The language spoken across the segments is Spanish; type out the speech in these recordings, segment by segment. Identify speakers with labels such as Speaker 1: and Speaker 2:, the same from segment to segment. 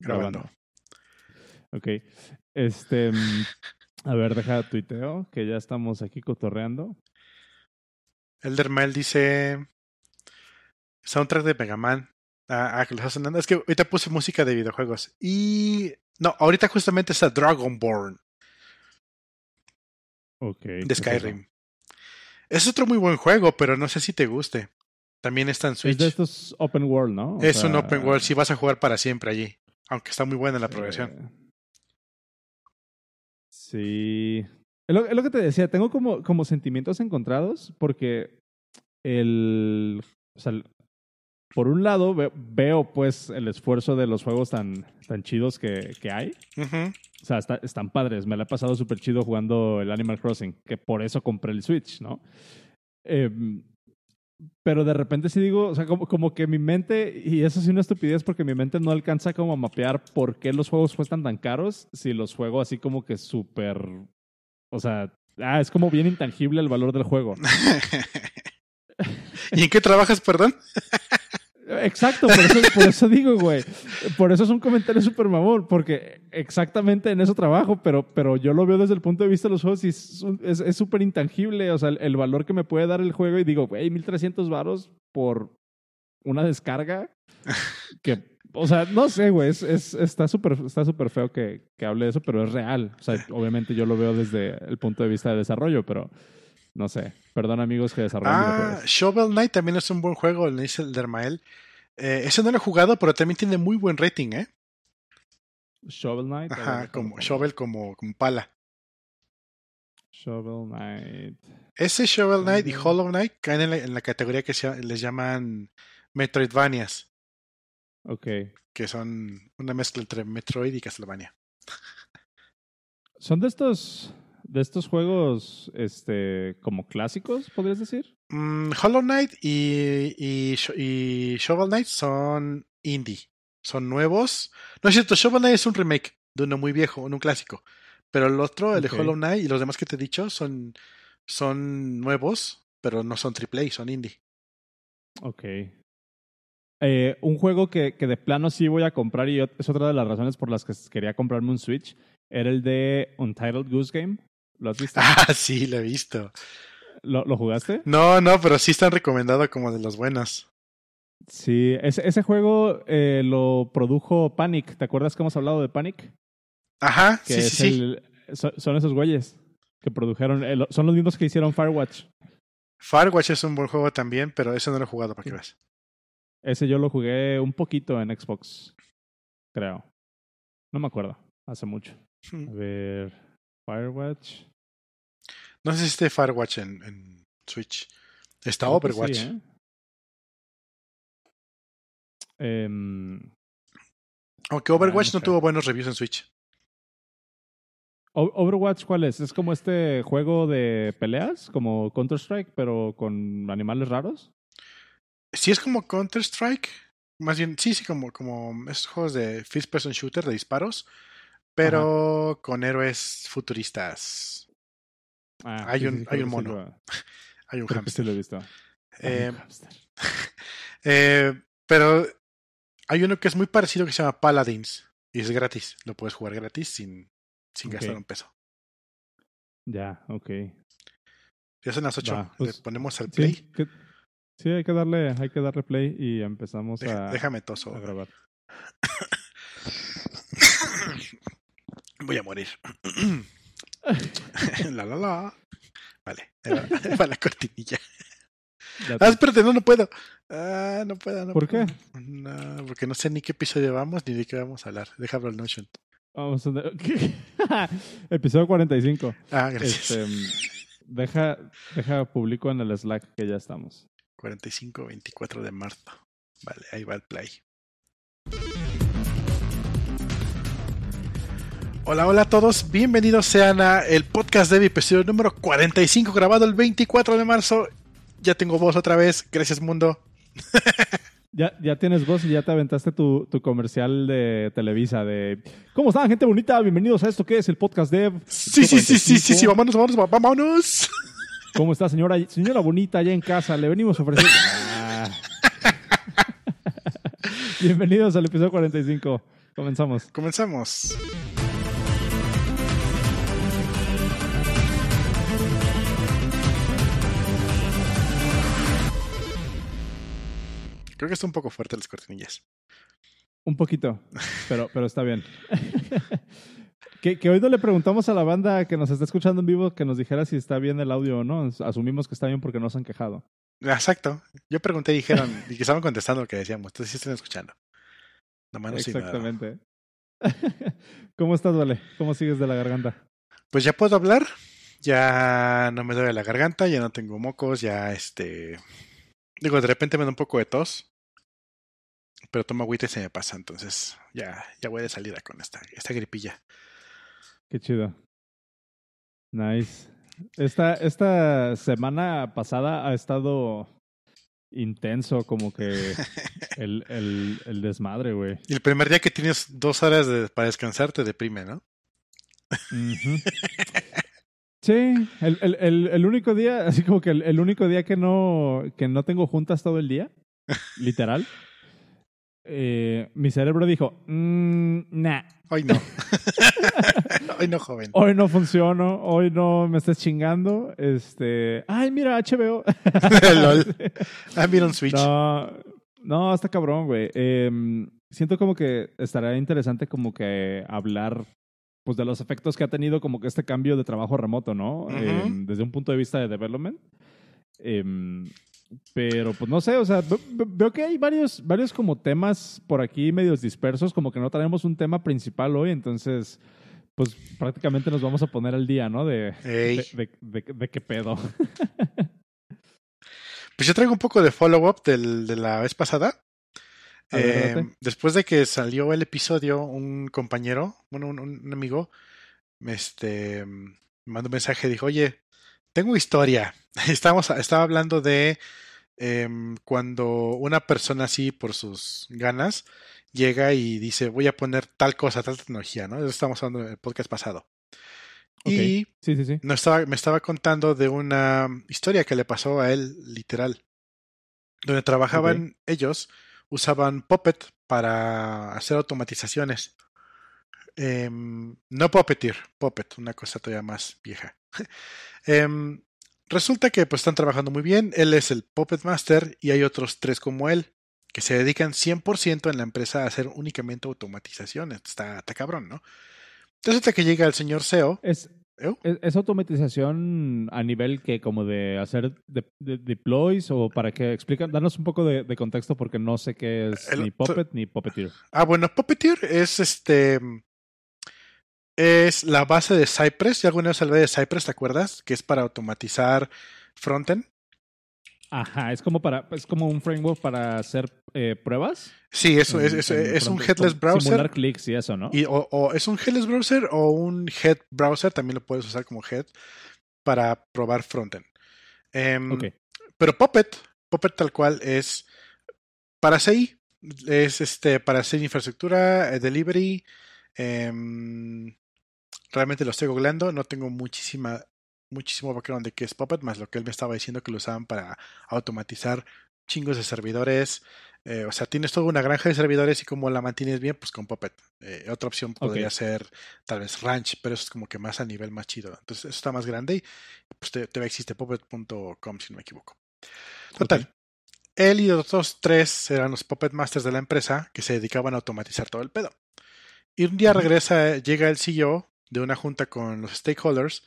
Speaker 1: grabando.
Speaker 2: Ok. Este. mm, A ver, deja tuiteo, que ya estamos aquí cotorreando.
Speaker 1: Elder Mail dice. Soundtrack de Mega Man. Ah, ah, que lo está sonando. Es que ahorita puse música de videojuegos. Y. No, ahorita justamente está Dragonborn
Speaker 2: Ok.
Speaker 1: de Skyrim. Es otro muy buen juego, pero no sé si te guste. También está en
Speaker 2: Es
Speaker 1: Switch.
Speaker 2: de estos open world, ¿no? O
Speaker 1: Es un open world, si vas a jugar para siempre allí. Aunque está muy buena la progresión.
Speaker 2: eh, Sí. Es lo, es lo que te decía, tengo como, como sentimientos encontrados porque el. O sea, por un lado ve- veo pues el esfuerzo de los juegos tan, tan chidos que, que hay. O sea, está- están padres. Me la he pasado súper chido jugando el Animal Crossing, que por eso compré el Switch, ¿no? Em, pero de repente sí digo, o sea, como, como que mi mente, y eso sí una estupidez porque mi mente no alcanza como a mapear por qué los juegos cuestan tan caros si los juego así como que súper, o sea, ah, es como bien intangible el valor del juego.
Speaker 1: ¿Y en qué trabajas, perdón?
Speaker 2: Exacto, por eso, por eso digo, güey. Por eso es un comentario súper mamón, porque exactamente en eso trabajo, pero, pero yo lo veo desde el punto de vista de los juegos y es súper intangible. O sea, el, el valor que me puede dar el juego y digo, güey, 1300 varos por una descarga. Que, o sea, no sé, güey, es, es- está súper está súper feo que, que hable de eso, pero es real. O sea, obviamente yo lo veo desde el punto de vista de desarrollo, pero no sé. Perdón, amigos que desarrollan
Speaker 1: Ah. Shovel Knight también es un buen juego, le dice el Dermael. Eh, ese no lo he jugado, pero también tiene muy buen rating, ¿eh?
Speaker 2: Shovel Knight.
Speaker 1: Ajá, como. Shovel como, como pala.
Speaker 2: Shovel Knight.
Speaker 1: Ese Shovel Knight y. Hollow Knight caen en la, en la categoría que se, les llaman Metroidvanias,
Speaker 2: Ok.
Speaker 1: que son una mezcla entre Metroid y Castlevania.
Speaker 2: ¿Son de estos, de estos juegos este, como clásicos, podrías decir?
Speaker 1: Mm, Hollow Knight y, y, Sho- y Shovel Knight son indie. Son nuevos. No es cierto, Shovel Knight es un remake de uno muy viejo, un clásico. Pero el otro, el de Hollow Knight y los demás que te he dicho son, son nuevos, pero no son AAA, son indie.
Speaker 2: Ok. Eh, un juego que, que de plano sí voy a comprar y es otra de las razones por las que quería comprarme un Switch era el de Untitled Goose Game. ¿Lo has visto?
Speaker 1: Ah, sí, lo he visto.
Speaker 2: ¿Lo, lo jugaste?
Speaker 1: No, no, pero sí están recomendados como de los buenos.
Speaker 2: Sí, ese, ese juego eh, lo produjo Panic. ¿Te acuerdas que hemos hablado de Panic?
Speaker 1: Ajá,
Speaker 2: Que
Speaker 1: sí,
Speaker 2: es
Speaker 1: sí,
Speaker 2: el- son esos güeyes que produjeron, el- son los mismos que hicieron Firewatch.
Speaker 1: Firewatch es un buen juego también, pero ese no lo he jugado para que veas.
Speaker 2: Ese yo lo jugué un poquito en Xbox, creo. No me acuerdo, hace mucho. A
Speaker 1: Hmm.
Speaker 2: ver, Firewatch.
Speaker 1: No sé si esté Firewatch en, en Switch. Está
Speaker 2: Creo
Speaker 1: Overwatch.
Speaker 2: sí, ¿eh? Em,
Speaker 1: Aunque Overwatch
Speaker 2: no
Speaker 1: no tuvo buenos reviews en Switch.
Speaker 2: Overwatch, ¿cuál es? ¿Es como este juego de peleas, como Counter-Strike, pero con animales raros?
Speaker 1: Sí es como Counter-Strike. Más bien, sí, sí, como, como esos juegos de first person shooter de disparos. Pero con héroes futuristas.
Speaker 2: Ah,
Speaker 1: Hay
Speaker 2: sí,
Speaker 1: un-
Speaker 2: sí,
Speaker 1: hay un mono.
Speaker 2: lo-
Speaker 1: Hay un hamster.
Speaker 2: lo he visto.
Speaker 1: Eh, eh, pero hay uno que es muy parecido que se llama Paladins. Y es gratis. Lo puedes jugar gratis sin, sin gastar un peso.
Speaker 2: Ya, ok.
Speaker 1: Ya son las 8.
Speaker 2: Va, pues,
Speaker 1: Le ponemos al play.
Speaker 2: Sí, que- sí, hay que darle, hay que darle play y empezamos
Speaker 1: Deja-
Speaker 2: a,
Speaker 1: déjame toso.
Speaker 2: a grabar.
Speaker 1: Voy a morir. la la la. Vale, ahí va la cortinilla. Ah,
Speaker 2: te-
Speaker 1: espérate, no, no puedo. Ah, no puedo, no
Speaker 2: ¿Por
Speaker 1: puedo.
Speaker 2: qué?
Speaker 1: No, porque no sé ni qué episodio vamos ni de qué vamos a hablar. Deja abrir el Notion.
Speaker 2: Vamos a... Episodio 45.
Speaker 1: Ah, gracias.
Speaker 2: Este, mm, deja, deja publico en el Slack que ya estamos.
Speaker 1: 45, 24 de marzo. Vale, ahí va el play. Hola, hola a todos. Bienvenidos sean a el podcast de episodio número 45, grabado el 24 de marzo. Ya tengo voz otra vez. Gracias, mundo.
Speaker 2: Ya, ya tienes voz y ya te aventaste tu, tu comercial de Televisa de ¿Cómo están, gente bonita? Bienvenidos a esto que es el podcast Dev.
Speaker 1: Sí, sí, sí, sí, sí, sí,
Speaker 2: 45.
Speaker 1: vámonos, vámonos, vámonos.
Speaker 2: ¿Cómo está, señora, señora bonita allá en casa? Le venimos a ofrecer. Ah. Bienvenidos al episodio 45. Comenzamos.
Speaker 1: Comenzamos. Creo que está un poco fuerte las cortinillas.
Speaker 2: Un poquito, pero, pero está bien. que, que hoy no le preguntamos a la banda que nos está escuchando en vivo que nos dijera si está bien el audio o no. Asumimos que está bien porque no se han quejado.
Speaker 1: Exacto. Yo pregunté y dijeron, y que estaban contestando lo que decíamos. Entonces sí están escuchando.
Speaker 2: No Exactamente. ¿Cómo estás, Vale? ¿Cómo sigues de la garganta?
Speaker 1: Pues ya puedo hablar. Ya no me duele la garganta, ya no tengo mocos, ya este. Digo, de repente me da un poco de tos pero tomo agüita y se me pasa, entonces ya, ya voy de salida con esta, esta gripilla.
Speaker 2: Qué chido. Nice. Esta, esta semana pasada ha estado intenso, como que el, el, el desmadre, güey.
Speaker 1: Y el primer día que tienes dos horas de, para descansar te deprime, ¿no?
Speaker 2: Sí, el, el, el, único día, así como que el, único día que no, que no tengo juntas todo el día, literal, eh, mi cerebro dijo, mmm, nah.
Speaker 1: Hoy no. hoy no, joven.
Speaker 2: Hoy no funciono, hoy no me estás chingando. Este, ay, mira, HBO.
Speaker 1: Ah, mira un Switch.
Speaker 2: No, no, está cabrón, güey. Em, siento como que estaría interesante como que hablar pues de los efectos que ha tenido como que este cambio de trabajo remoto, ¿no? Em, desde un punto de vista de development. Em, pero pues no sé, o sea, veo que hay varios, varios como temas por aquí medios dispersos, como que no tenemos un tema principal hoy, entonces pues prácticamente nos vamos a poner al día, ¿no? De, de, de, qué pedo.
Speaker 1: Pues yo traigo un poco de follow-up de la vez pasada. Eh, después de que salió el episodio, un compañero, bueno, un, amigo, este, me mandó un mensaje y dijo, oye, tengo historia. Estamos, estaba hablando de em, cuando una persona así, por sus ganas, llega y dice, voy a poner tal cosa, tal tecnología, ¿no? Eso estamos hablando en el podcast pasado. Y
Speaker 2: sí, sí, sí.
Speaker 1: No estaba, me estaba contando de una historia que le pasó a él, literal. Donde trabajaban ellos, usaban Puppet para hacer automatizaciones. Em, no Puppeteer, Puppet, una cosa todavía más vieja. Em, resulta que pues están trabajando muy bien. Él es el Puppet Master y hay otros tres como él que se dedican 100% en la empresa a hacer únicamente automatizaciones. Está, está cabrón, ¿no? Resulta que llega el señor SEO.
Speaker 2: Es, ¿Es, automatización a nivel que como de hacer deploys o para que explican? Danos un poco de, contexto porque no sé qué es ni Puppet ni Puppeteer.
Speaker 1: Ah, bueno, Puppeteer es este es la base de Cypress. ¿Ya alguna vez hablé de Cypress, te acuerdas? Que es para automatizar frontend.
Speaker 2: Ajá, es como para, es como un framework para hacer eh, pruebas.
Speaker 1: Sí, eso es, es, un headless browser.
Speaker 2: Simular clics y eso, ¿no?
Speaker 1: Y, o, es un headless browser o un head browser, también lo puedes usar como head para probar frontend. Em, pero Puppet, Puppet tal cual es para CI, es este para hacer infraestructura, eh, delivery, eh, realmente lo estoy googleando, no tengo muchísima, muchísimo background de qué es Puppet, más lo que él me estaba diciendo que lo usaban para automatizar chingos de servidores. Eh, o sea, tienes toda una granja de servidores y como la mantienes bien, pues con Puppet. Eh, otra opción podría ser tal vez Ranch, pero eso es como que más a nivel más chido. Entonces, eso está más grande y pues todavía existe puppet.com si no me equivoco. Total. Él y los otros tres eran los Puppet Masters de la empresa que se dedicaban a automatizar todo el pedo. Y un día regresa, llega el CEO de una junta con los stakeholders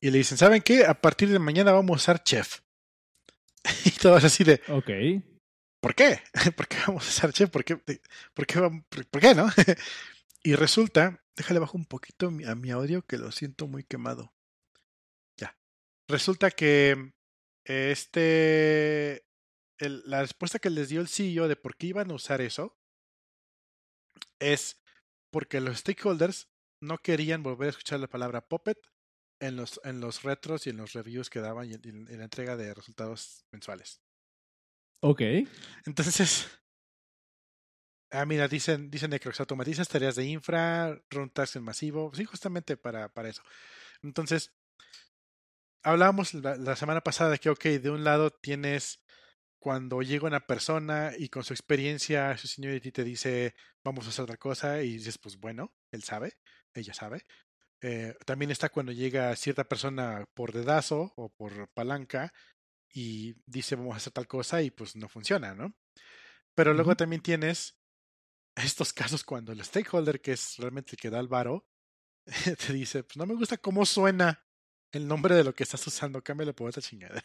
Speaker 1: y le dicen, ¿saben qué? A partir de mañana vamos a usar Chef. y todos así de...
Speaker 2: Ok.
Speaker 1: ¿Por qué? ¿Por qué vamos a usar Chef? ¿Por qué? ¿Por qué, ¿Por qué no? y resulta, déjale bajo un poquito a mi audio que lo siento muy quemado. Ya. Resulta que este... la respuesta que les dio el CEO de por qué iban a usar eso es porque los stakeholders no querían volver a escuchar la palabra Puppet en los, en los retros y en los reviews que daban y en, la entrega de resultados mensuales.
Speaker 2: Ok.
Speaker 1: Entonces, ah, mira, dicen, dicen que automatizas tareas de infra, run en masivo, sí, justamente para, para eso. Entonces, hablábamos la, la, semana pasada de que, ok, de un lado tienes cuando llega una persona y con su experiencia, su seniority te dice, vamos a hacer otra cosa y dices, pues bueno, él sabe, ella sabe. Eh, también está cuando llega cierta persona por dedazo o por palanca y dice vamos a hacer tal cosa y pues no funciona, ¿no? Pero luego también tienes estos casos cuando el stakeholder, que es realmente el que da el varo, te dice, pues no me gusta cómo suena el nombre de lo que estás usando, cámbialo por otra chingada.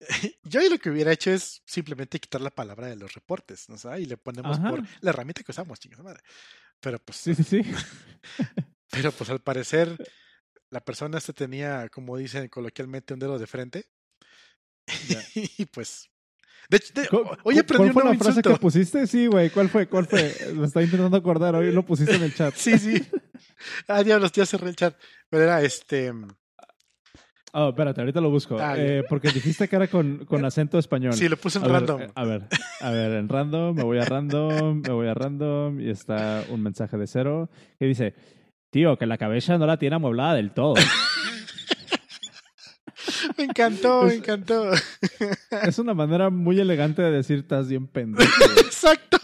Speaker 1: Yo lo que hubiera hecho es simplemente quitar la palabra de los reportes, ¿no? Y le ponemos
Speaker 2: Ajá.
Speaker 1: por la herramienta que usamos, chingada madre. Pero pues,
Speaker 2: Sí, sí, sí.
Speaker 1: pero pues al parecer la persona se tenía, como dicen coloquialmente, un dedo de frente. Y pues. De hecho, de-
Speaker 2: ¿Cu-
Speaker 1: hoy aprendí
Speaker 2: ¿Cuál
Speaker 1: un
Speaker 2: fue
Speaker 1: nuevo
Speaker 2: la frase
Speaker 1: insulto.
Speaker 2: que pusiste? Sí, güey. ¿Cuál fue? ¿Cuál fue? Me está intentando acordar. Hoy lo pusiste en el chat.
Speaker 1: Sí, sí. Ah, diablos, ya cerré el chat. Pero era este.
Speaker 2: Oh, espérate, ahorita lo busco. Eh, porque dijiste que era con, con acento español.
Speaker 1: Sí, lo puse en
Speaker 2: a
Speaker 1: random.
Speaker 2: Ver, eh, a ver, a ver, en random, me voy a random, me voy a random y está un mensaje de cero que dice, tío, que la cabeza no la tiene amueblada del todo.
Speaker 1: Me encantó, me encantó.
Speaker 2: es una manera muy elegante de decir estás bien pendejo. güey".
Speaker 1: Exacto.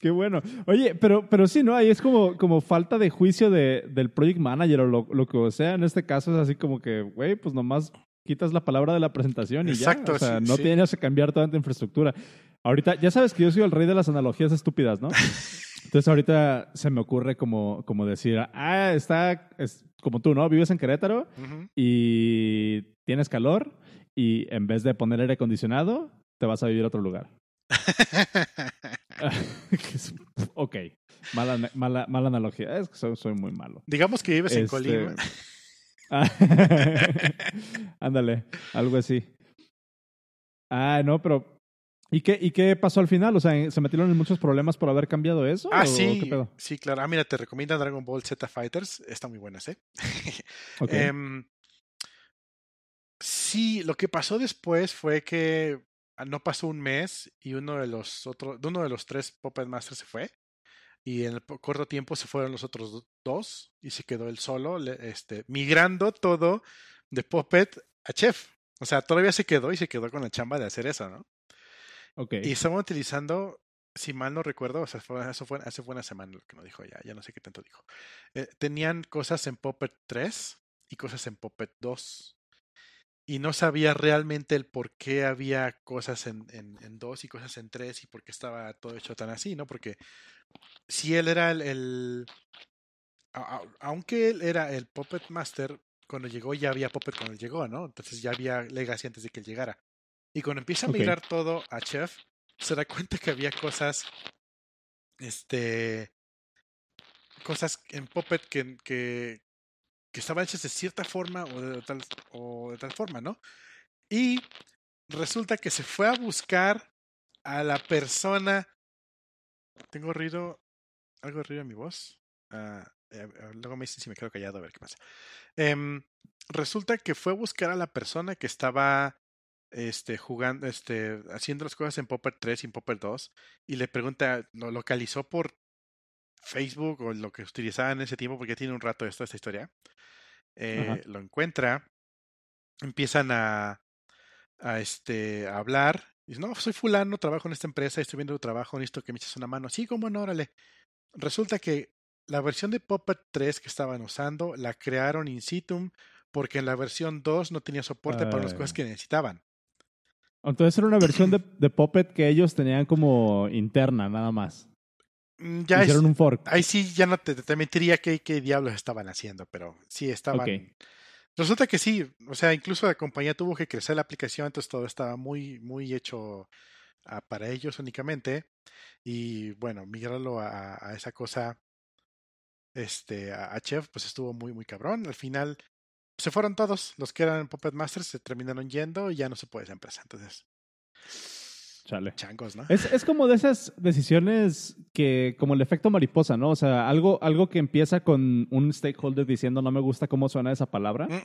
Speaker 2: Qué bueno. Oye, pero, pero sí, ¿no? Ahí es como, como falta de juicio de, del project manager o lo, lo que sea. En este caso es así como que, güey, pues nomás quitas la palabra de la presentación y
Speaker 1: Exacto,
Speaker 2: ya. O sea,
Speaker 1: sí,
Speaker 2: no
Speaker 1: sí.
Speaker 2: tienes que cambiar toda tu infraestructura. Ahorita, ya sabes que yo soy el rey de las analogías estúpidas, ¿no? Entonces ahorita se me ocurre como, como decir, ah, está, es como tú, ¿no? Vives en Querétaro y tienes calor y en vez de poner aire acondicionado, te vas a vivir a otro lugar. Ok, mala, mala, mala analogía. Es que soy, soy muy malo.
Speaker 1: Digamos que vives en
Speaker 2: Este,
Speaker 1: Colima.
Speaker 2: Ándale, algo así. Ah, no, pero. ¿y qué, ¿Y qué pasó al final? O sea, ¿se metieron en muchos problemas por haber cambiado eso?
Speaker 1: Ah,
Speaker 2: ¿O
Speaker 1: sí.
Speaker 2: ¿Qué pedo?
Speaker 1: Sí, claro. Ah, mira, te recomiendo Dragon Ball Z Fighters. Están muy buenas, ¿eh?
Speaker 2: Ok.
Speaker 1: Em, sí, lo que pasó después fue que no pasó un mes y uno de los otros, uno de los tres Puppet Masters se fue. Y en el corto tiempo se fueron los otros do- dos y se quedó él solo, este, migrando todo de Puppet a Chef. O sea, todavía se quedó y se quedó con la chamba de hacer eso, ¿no?
Speaker 2: ok.
Speaker 1: Y estaban utilizando, si mal no recuerdo, o sea, fue, eso fue hace fue una semana lo que nos dijo ya, ya no sé qué tanto dijo. Eh, tenían cosas en Puppet 3 y cosas en Puppet 2. Y no sabía realmente el por qué había cosas en, en, en 2 y cosas en 3 y por qué estaba todo hecho tan así, ¿no? Porque si él era el... el- a- a- aunque él era el Puppet Master, cuando llegó ya había Puppet cuando él llegó, ¿no? Entonces ya había Legacy antes de que él llegara. Y cuando empieza a migrar todo a Chef, se da cuenta que había cosas, este, cosas en Puppet que, que, que estaban hechas de cierta forma o de tal, o de tal forma, ¿no? Y resulta que se fue a buscar a la persona. Tengo ruido, algo de ruido en mi voz. Ah, eh, eh, luego me dicen si me quedo callado a ver qué pasa. Em, resulta que fue a buscar a la persona que estaba este, jugando, este, haciendo las cosas en Popper 3 y en Popper 2 y le pregunta, lo localizó por Facebook o lo que utilizaba en ese tiempo porque tiene un rato esto, esta historia. Eh, lo encuentra, empiezan a, a, este, a hablar. Dice, no, soy fulano, trabajo en esta empresa, estoy viendo tu trabajo, necesito que me eches una mano. Sí, cómo no, órale. Resulta que la versión de Puppet 3 que estaban usando la crearon in situ porque en la versión 2 no tenía soporte para las cosas que necesitaban.
Speaker 2: Entonces era una versión de, de Puppet que ellos tenían como interna, nada más.
Speaker 1: Mm, Ya es-
Speaker 2: Hicieron un fork.
Speaker 1: ahí sí ya no te, te mentiría qué, qué diablos estaban haciendo, pero sí estaban.
Speaker 2: Ok.
Speaker 1: Resulta que sí, o sea, incluso la compañía tuvo que crecer la aplicación, entonces todo estaba muy, muy hecho ah, para ellos únicamente. Y bueno, migrarlo a, a esa cosa, este, a, a Chef, pues estuvo muy, muy cabrón. Al final se fueron todos, los que eran Puppet Masters se terminaron yendo y ya no se puede esa empresa. Entonces,
Speaker 2: Chale.
Speaker 1: changos, ¿no?
Speaker 2: Es, es como de esas decisiones que, como el efecto mariposa, ¿no? O sea, algo, algo que empieza con un stakeholder diciendo no me gusta cómo suena esa palabra
Speaker 1: Mm,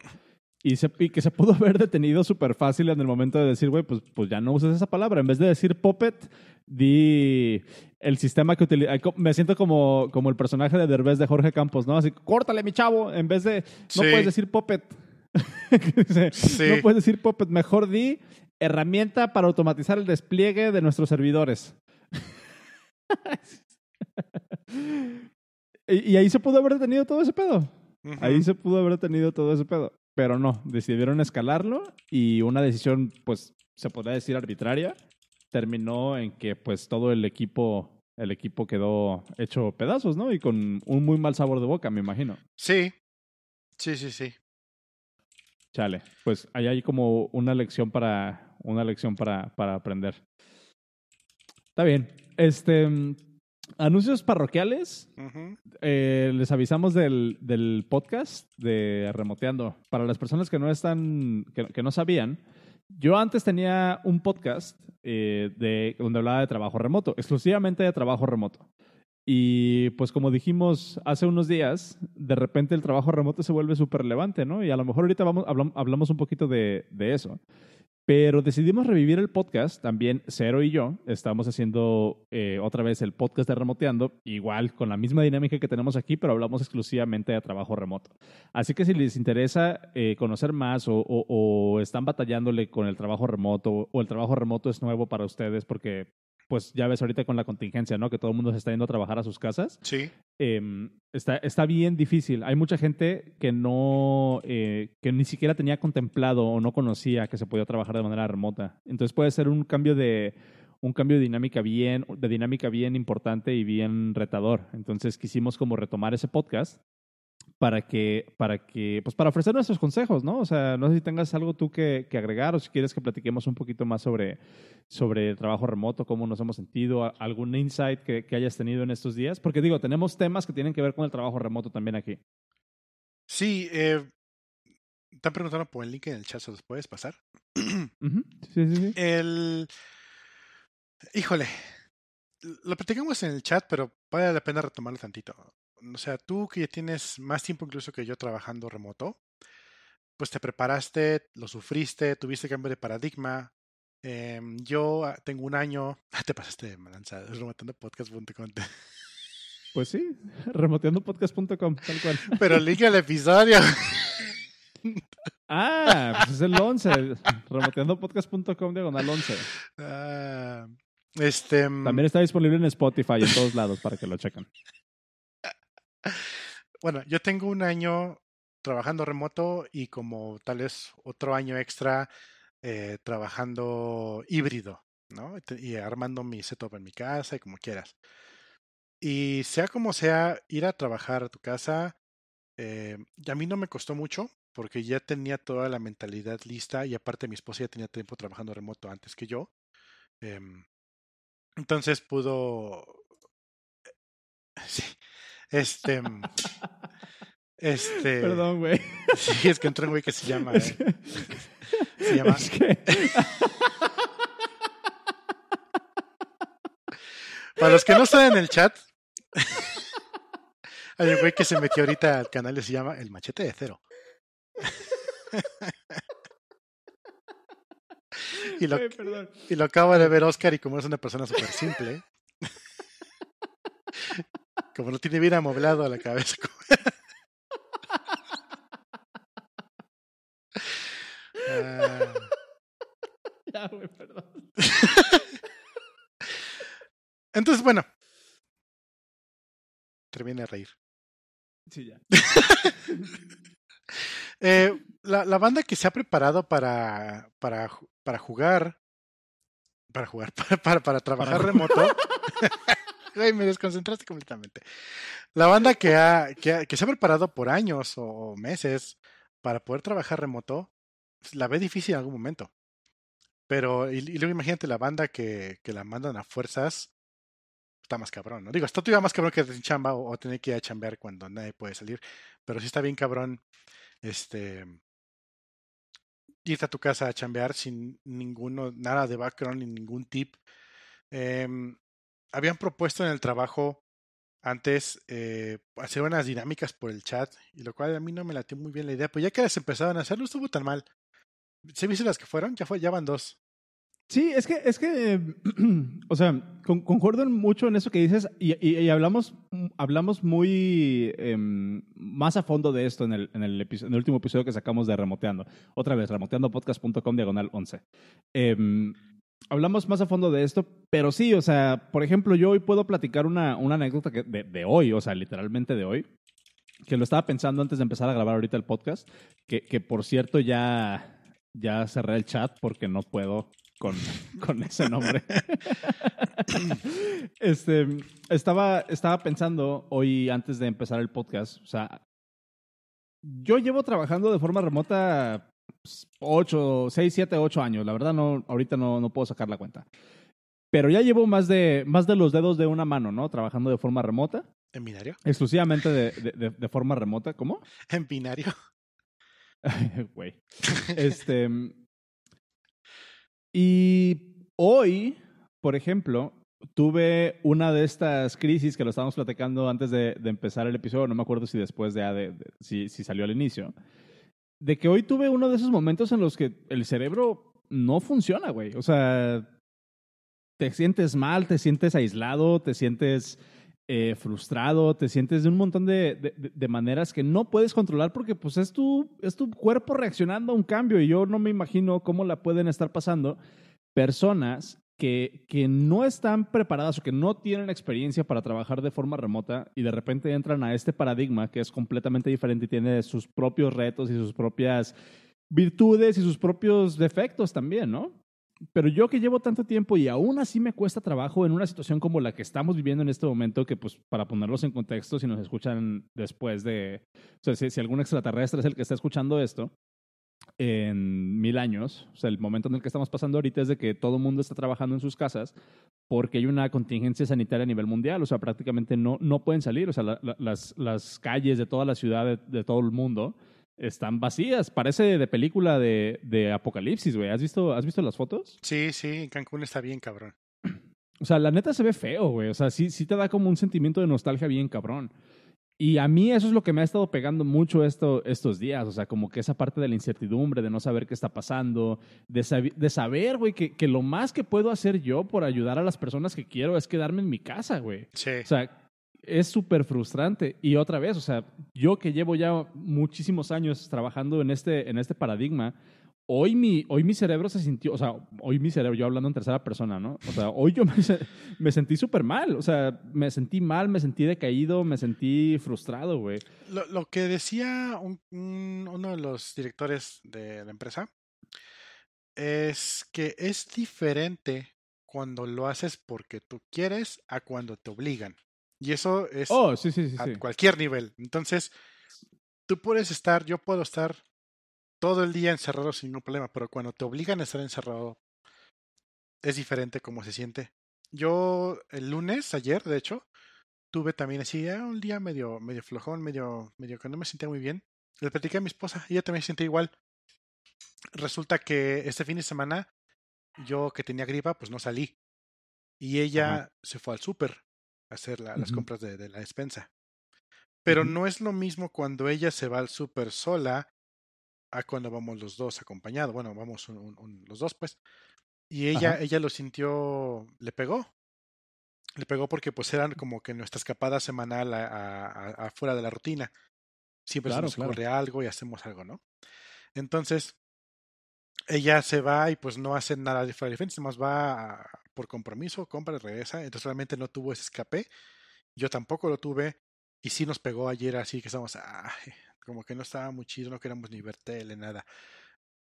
Speaker 2: y, se, y que se pudo haber detenido súper fácil en el momento de decir, güey, pues, pues ya no uses esa palabra. En vez de decir puppet, di el sistema que utiliza. Me siento como, como el personaje de Derbez de Jorge Campos, ¿no? Así, córtale, mi chavo. En vez de, no
Speaker 1: Sí.
Speaker 2: puedes decir puppet.
Speaker 1: Sí.
Speaker 2: No puedes decir puppet, mejor di herramienta para automatizar el despliegue de nuestros servidores. y, y ahí se pudo haber tenido todo ese pedo. Ahí se pudo haber tenido todo ese pedo. Pero no, decidieron escalarlo y una decisión, pues, se podría decir arbitraria, terminó en que, pues, todo el equipo, el equipo quedó hecho pedazos, ¿no? Y con un muy mal sabor de boca, me imagino.
Speaker 1: Sí. Sí, sí, sí.
Speaker 2: Chale, pues ahí hay como una lección para, una lección para, para aprender. Está bien. Este, anuncios parroquiales. Eh, les avisamos del, del podcast de Remoteando. Para las personas que no están, que, que no sabían, yo antes tenía un podcast eh, de, donde hablaba de trabajo remoto, exclusivamente de trabajo remoto. Y pues como dijimos hace unos días, de repente el trabajo remoto se vuelve súper relevante, ¿no? Y a lo mejor ahorita vamos, hablam- hablamos un poquito de, de eso. Pero decidimos revivir el podcast, también Cero y yo estamos haciendo eh, otra vez el podcast de Remoteando, igual con la misma dinámica que tenemos aquí, pero hablamos exclusivamente de trabajo remoto. Así que si les interesa eh, conocer más o, o- o están batallándole con el trabajo remoto o el trabajo remoto es nuevo para ustedes porque pues ya ves ahorita con la contingencia, ¿no? Que todo el mundo se está yendo a trabajar a sus casas
Speaker 1: Sí.
Speaker 2: eh, está, está bien difícil. Hay mucha gente que no, eh, que ni siquiera tenía contemplado o no conocía que se podía trabajar de manera remota. Entonces puede ser un cambio de un cambio de dinámica bien, de dinámica bien importante y bien retador. Entonces quisimos como retomar ese podcast para que, para que, pues para ofrecer nuestros consejos, ¿no? O sea, no sé si tengas algo tú que, que agregar o si quieres que platiquemos un poquito más sobre, sobre el trabajo remoto, cómo nos hemos sentido, algún insight que, que hayas tenido en estos días. Porque digo, tenemos temas que tienen que ver con el trabajo remoto también aquí.
Speaker 1: Sí, eh, están preguntando por el link en el chat, ¿se los puedes pasar?
Speaker 2: Sí, sí, sí.
Speaker 1: El. Híjole. Lo platicamos en el chat, pero vale la pena retomarlo tantito. O sea, tú que ya tienes más tiempo incluso que yo trabajando remoto, pues te preparaste, lo sufriste, tuviste cambio de paradigma. Em, yo ah, tengo un año. Te pasaste de malanza, remontandopodcast.com.
Speaker 2: Pues sí, remoteandopodcast.com, tal cual.
Speaker 1: Pero el link al episodio.
Speaker 2: Ah, pues es el 11, remoteandopodcast.com diagonal 11.
Speaker 1: Ah, este. mm,
Speaker 2: También está disponible en Spotify en todos lados para que lo chequen.
Speaker 1: Bueno, yo tengo un año trabajando remoto y como tal vez otro año extra eh, trabajando híbrido, ¿no? Y armando mi setup en mi casa y como quieras. Y sea como sea, ir a trabajar a tu casa, eh, a mí no me costó mucho porque ya tenía toda la mentalidad lista y aparte mi esposa ya tenía tiempo trabajando remoto antes que yo. Em, entonces pudo... Sí, este... Este...
Speaker 2: Perdón, güey.
Speaker 1: Sí, es que entró un güey que se llama...
Speaker 2: Es
Speaker 1: eh, Se llama...
Speaker 2: es que-
Speaker 1: Para los que no están en el chat, hay un güey que se metió ahorita al canal y se llama El Machete de Cero. y, lo,
Speaker 2: perdón.
Speaker 1: y lo acaba de ver Oscar y como es una persona súper simple, como no tiene vida amoblado a la cabeza. Ah,
Speaker 2: Ya, güey, perdón.
Speaker 1: entonces, bueno. Termina de reír.
Speaker 2: Sí, ya.
Speaker 1: Eh, la, la banda que se ha preparado para, para, para jugar, para jugar, para, para, para trabajar
Speaker 2: Para
Speaker 1: remoto. Ay, me desconcentraste completamente. La banda que, ha, que, se ha preparado por años o meses para poder trabajar remoto, pues, la ve difícil en algún momento. Pero, y, luego imagínate la banda que, la mandan a fuerzas, está más cabrón, ¿no? Digo, está todavía más cabrón que sin chamba o, o tener que ir a chambear cuando nadie puede salir, pero sí está bien cabrón este irte a tu casa a chambear sin ninguno, nada de background ni ningún tip. Em, habían propuesto en el trabajo antes eh, hacer unas dinámicas por el chat, y lo cual a mí no me latió muy bien la idea, pero ya que las empezaron a hacer, no estuvo tan mal. ¿Se viste las que fueron? Ya ya van dos.
Speaker 2: Sí, es que, es que, o sea, concuerdo mucho en eso que dices y, hablamos, hablamos muy em, más a fondo de esto en el, en, el en el último episodio que sacamos de Remoteando. Otra vez, remoteandopodcast.com diagonal 11. Em, hablamos más a fondo de esto, pero sí, o sea, por ejemplo, yo hoy puedo platicar una, una anécdota de, de hoy, o sea, literalmente de hoy, que lo estaba pensando antes de empezar a grabar ahorita el podcast, que, que por cierto ya, ya cerré el chat porque no puedo con, con ese nombre. este, estaba, estaba pensando hoy antes de empezar el podcast, o sea, yo llevo trabajando de forma remota 8, 6, 7, 8 años. La verdad, no, ahorita no, no puedo sacar la cuenta. Pero ya llevo más de, más de los dedos de una mano, ¿no? Trabajando de forma remota.
Speaker 1: ¿En binario?
Speaker 2: Exclusivamente de, de, de forma remota. ¿Cómo?
Speaker 1: En binario.
Speaker 2: Güey. este. Y hoy, por ejemplo, tuve una de estas crisis que lo estábamos platicando antes de, empezar el episodio, no me acuerdo si después de, si, si, salió al inicio, de que hoy tuve uno de esos momentos en los que el cerebro no funciona, güey. O sea, te sientes mal, te sientes aislado, te sientes eh, frustrado, te sientes de un montón de, de, maneras que no puedes controlar porque pues es tu, es tu cuerpo reaccionando a un cambio y yo no me imagino cómo la pueden estar pasando personas que, que no están preparadas o que no tienen experiencia para trabajar de forma remota y de repente entran a este paradigma que es completamente diferente y tiene sus propios retos y sus propias virtudes y sus propios defectos también, ¿no? pero yo que llevo tanto tiempo y aún así me cuesta trabajo en una situación como la que estamos viviendo en este momento, que pues para ponerlos en contexto, si nos escuchan después de, o sea, si, algún extraterrestre es el que está escuchando esto, en mil años, o sea, el momento en el que estamos pasando ahorita es de que todo el mundo está trabajando en sus casas porque hay una contingencia sanitaria a nivel mundial, o sea, prácticamente no, no pueden salir, o sea, las, las calles de toda la ciudad, de todo el mundo, están vacías. Parece de película de, de apocalipsis, güey. ¿Has visto, ¿Has visto las fotos?
Speaker 1: Sí, sí, Cancún está bien cabrón.
Speaker 2: O sea, la neta se ve feo, güey. O sea, sí, sí te da como un sentimiento de nostalgia bien cabrón. Y a mí eso es lo que me ha estado pegando mucho esto, estos días. O sea, como que esa parte de la incertidumbre, de no saber qué está pasando, de, de saber, güey, que, que, lo más que puedo hacer yo por ayudar a las personas que quiero es quedarme en mi casa, güey.
Speaker 1: Sí.
Speaker 2: O sea, es súper frustrante. Y otra vez, o sea, yo que llevo ya muchísimos años trabajando en este, en este paradigma, hoy mi, hoy mi cerebro se sintió, o sea, hoy mi cerebro, yo hablando en tercera persona, ¿no? O sea, hoy yo me, sentí súper mal, o sea, me sentí mal, me sentí decaído, me sentí frustrado, güey.
Speaker 1: Lo, lo, que decía uno de los directores de la empresa es que es diferente cuando lo haces porque tú quieres a cuando te obligan. Y eso es
Speaker 2: oh,
Speaker 1: a cualquier nivel. Entonces, tú puedes estar, yo puedo estar todo el día encerrado sin ningún problema, pero cuando te obligan a estar encerrado, es diferente cómo se siente. Yo el lunes, ayer, de hecho, tuve también así un día medio, medio flojón, medio, medio que no me sentía muy bien. Le platicé a mi esposa, ella también se siente igual. Resulta que este fin de semana, yo que tenía gripa, pues no salí. Y ella se fue al súper hacer las compras de, la despensa. Pero no es lo mismo cuando ella se va al súper sola a cuando vamos los dos acompañados. Bueno, vamos los dos, pues. Y ella, ella lo sintió, le pegó. Le pegó porque pues eran como que nuestra escapada semanal afuera a, de la rutina. Siempre se nos ocurre algo y hacemos algo, ¿no? Entonces, ella se va y pues no hace nada diferente, más va por compromiso, compra y regresa. Entonces realmente no tuvo ese escape. Yo tampoco lo tuve. Y sí nos pegó ayer así que estamos, como que no estaba muy chido, no queríamos ni ver tele, nada.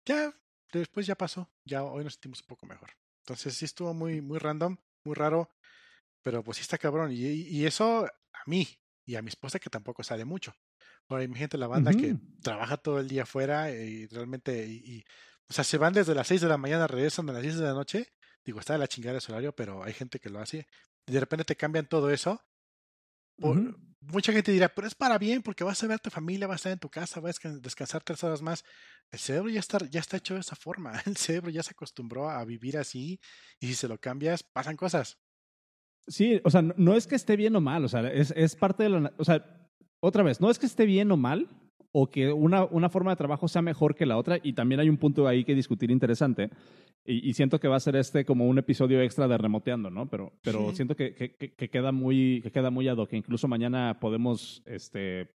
Speaker 1: Ya, después ya pasó. Ya hoy nos sentimos un poco mejor. Entonces sí estuvo muy, muy random, muy raro. Pero pues sí está cabrón. Y, y eso a mí y a mi esposa que tampoco sale mucho. Ahora imagínate la banda que trabaja todo el día afuera y realmente y, o sea, se van desde las 6 de la mañana, regresan a las 10 de la noche. Digo, está de la chingada ese horario, pero hay gente que lo hace. Y de repente te cambian todo eso. Mucha gente dirá, pero es para bien, porque vas a ver a tu familia, vas a estar en tu casa, vas a descansar tres horas más. El cerebro ya está, ya está hecho de esa forma. El cerebro ya se acostumbró a vivir así. Y si se lo cambias, pasan cosas.
Speaker 2: Sí, o sea, no, es que esté bien o mal. O sea, es, es parte de la. O sea, otra vez, no es que esté bien o mal o que una, una forma de trabajo sea mejor que la otra. Y también hay un punto ahí que discutir interesante, Y, y siento que va a ser este como un episodio extra de remoteando, ¿no? Pero, pero
Speaker 1: Sí.
Speaker 2: siento que, que, que- que queda muy, que queda muy ad hoc. Incluso mañana podemos este,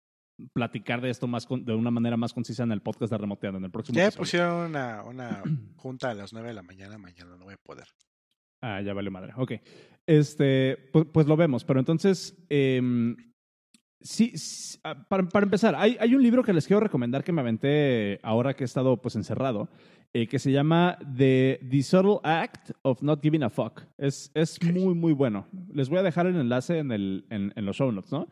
Speaker 2: platicar de esto más con- de una manera más concisa en el podcast de remoteando, en el próximo
Speaker 1: Ya
Speaker 2: episodio.
Speaker 1: pusieron una, una junta a las 9 de la mañana, mañana no voy a poder.
Speaker 2: Ah, ya vale madre. Ok. Este, pues, pues lo vemos. Pero entonces, em, sí, sí, ah, para, para empezar, hay, hay un libro que les quiero recomendar que me aventé ahora que he estado pues encerrado, eh, que se llama The, The Subtle Act of Not Giving a Fuck. Es, es muy, muy bueno. Les voy a dejar el enlace en, el, en, en los show notes, ¿no?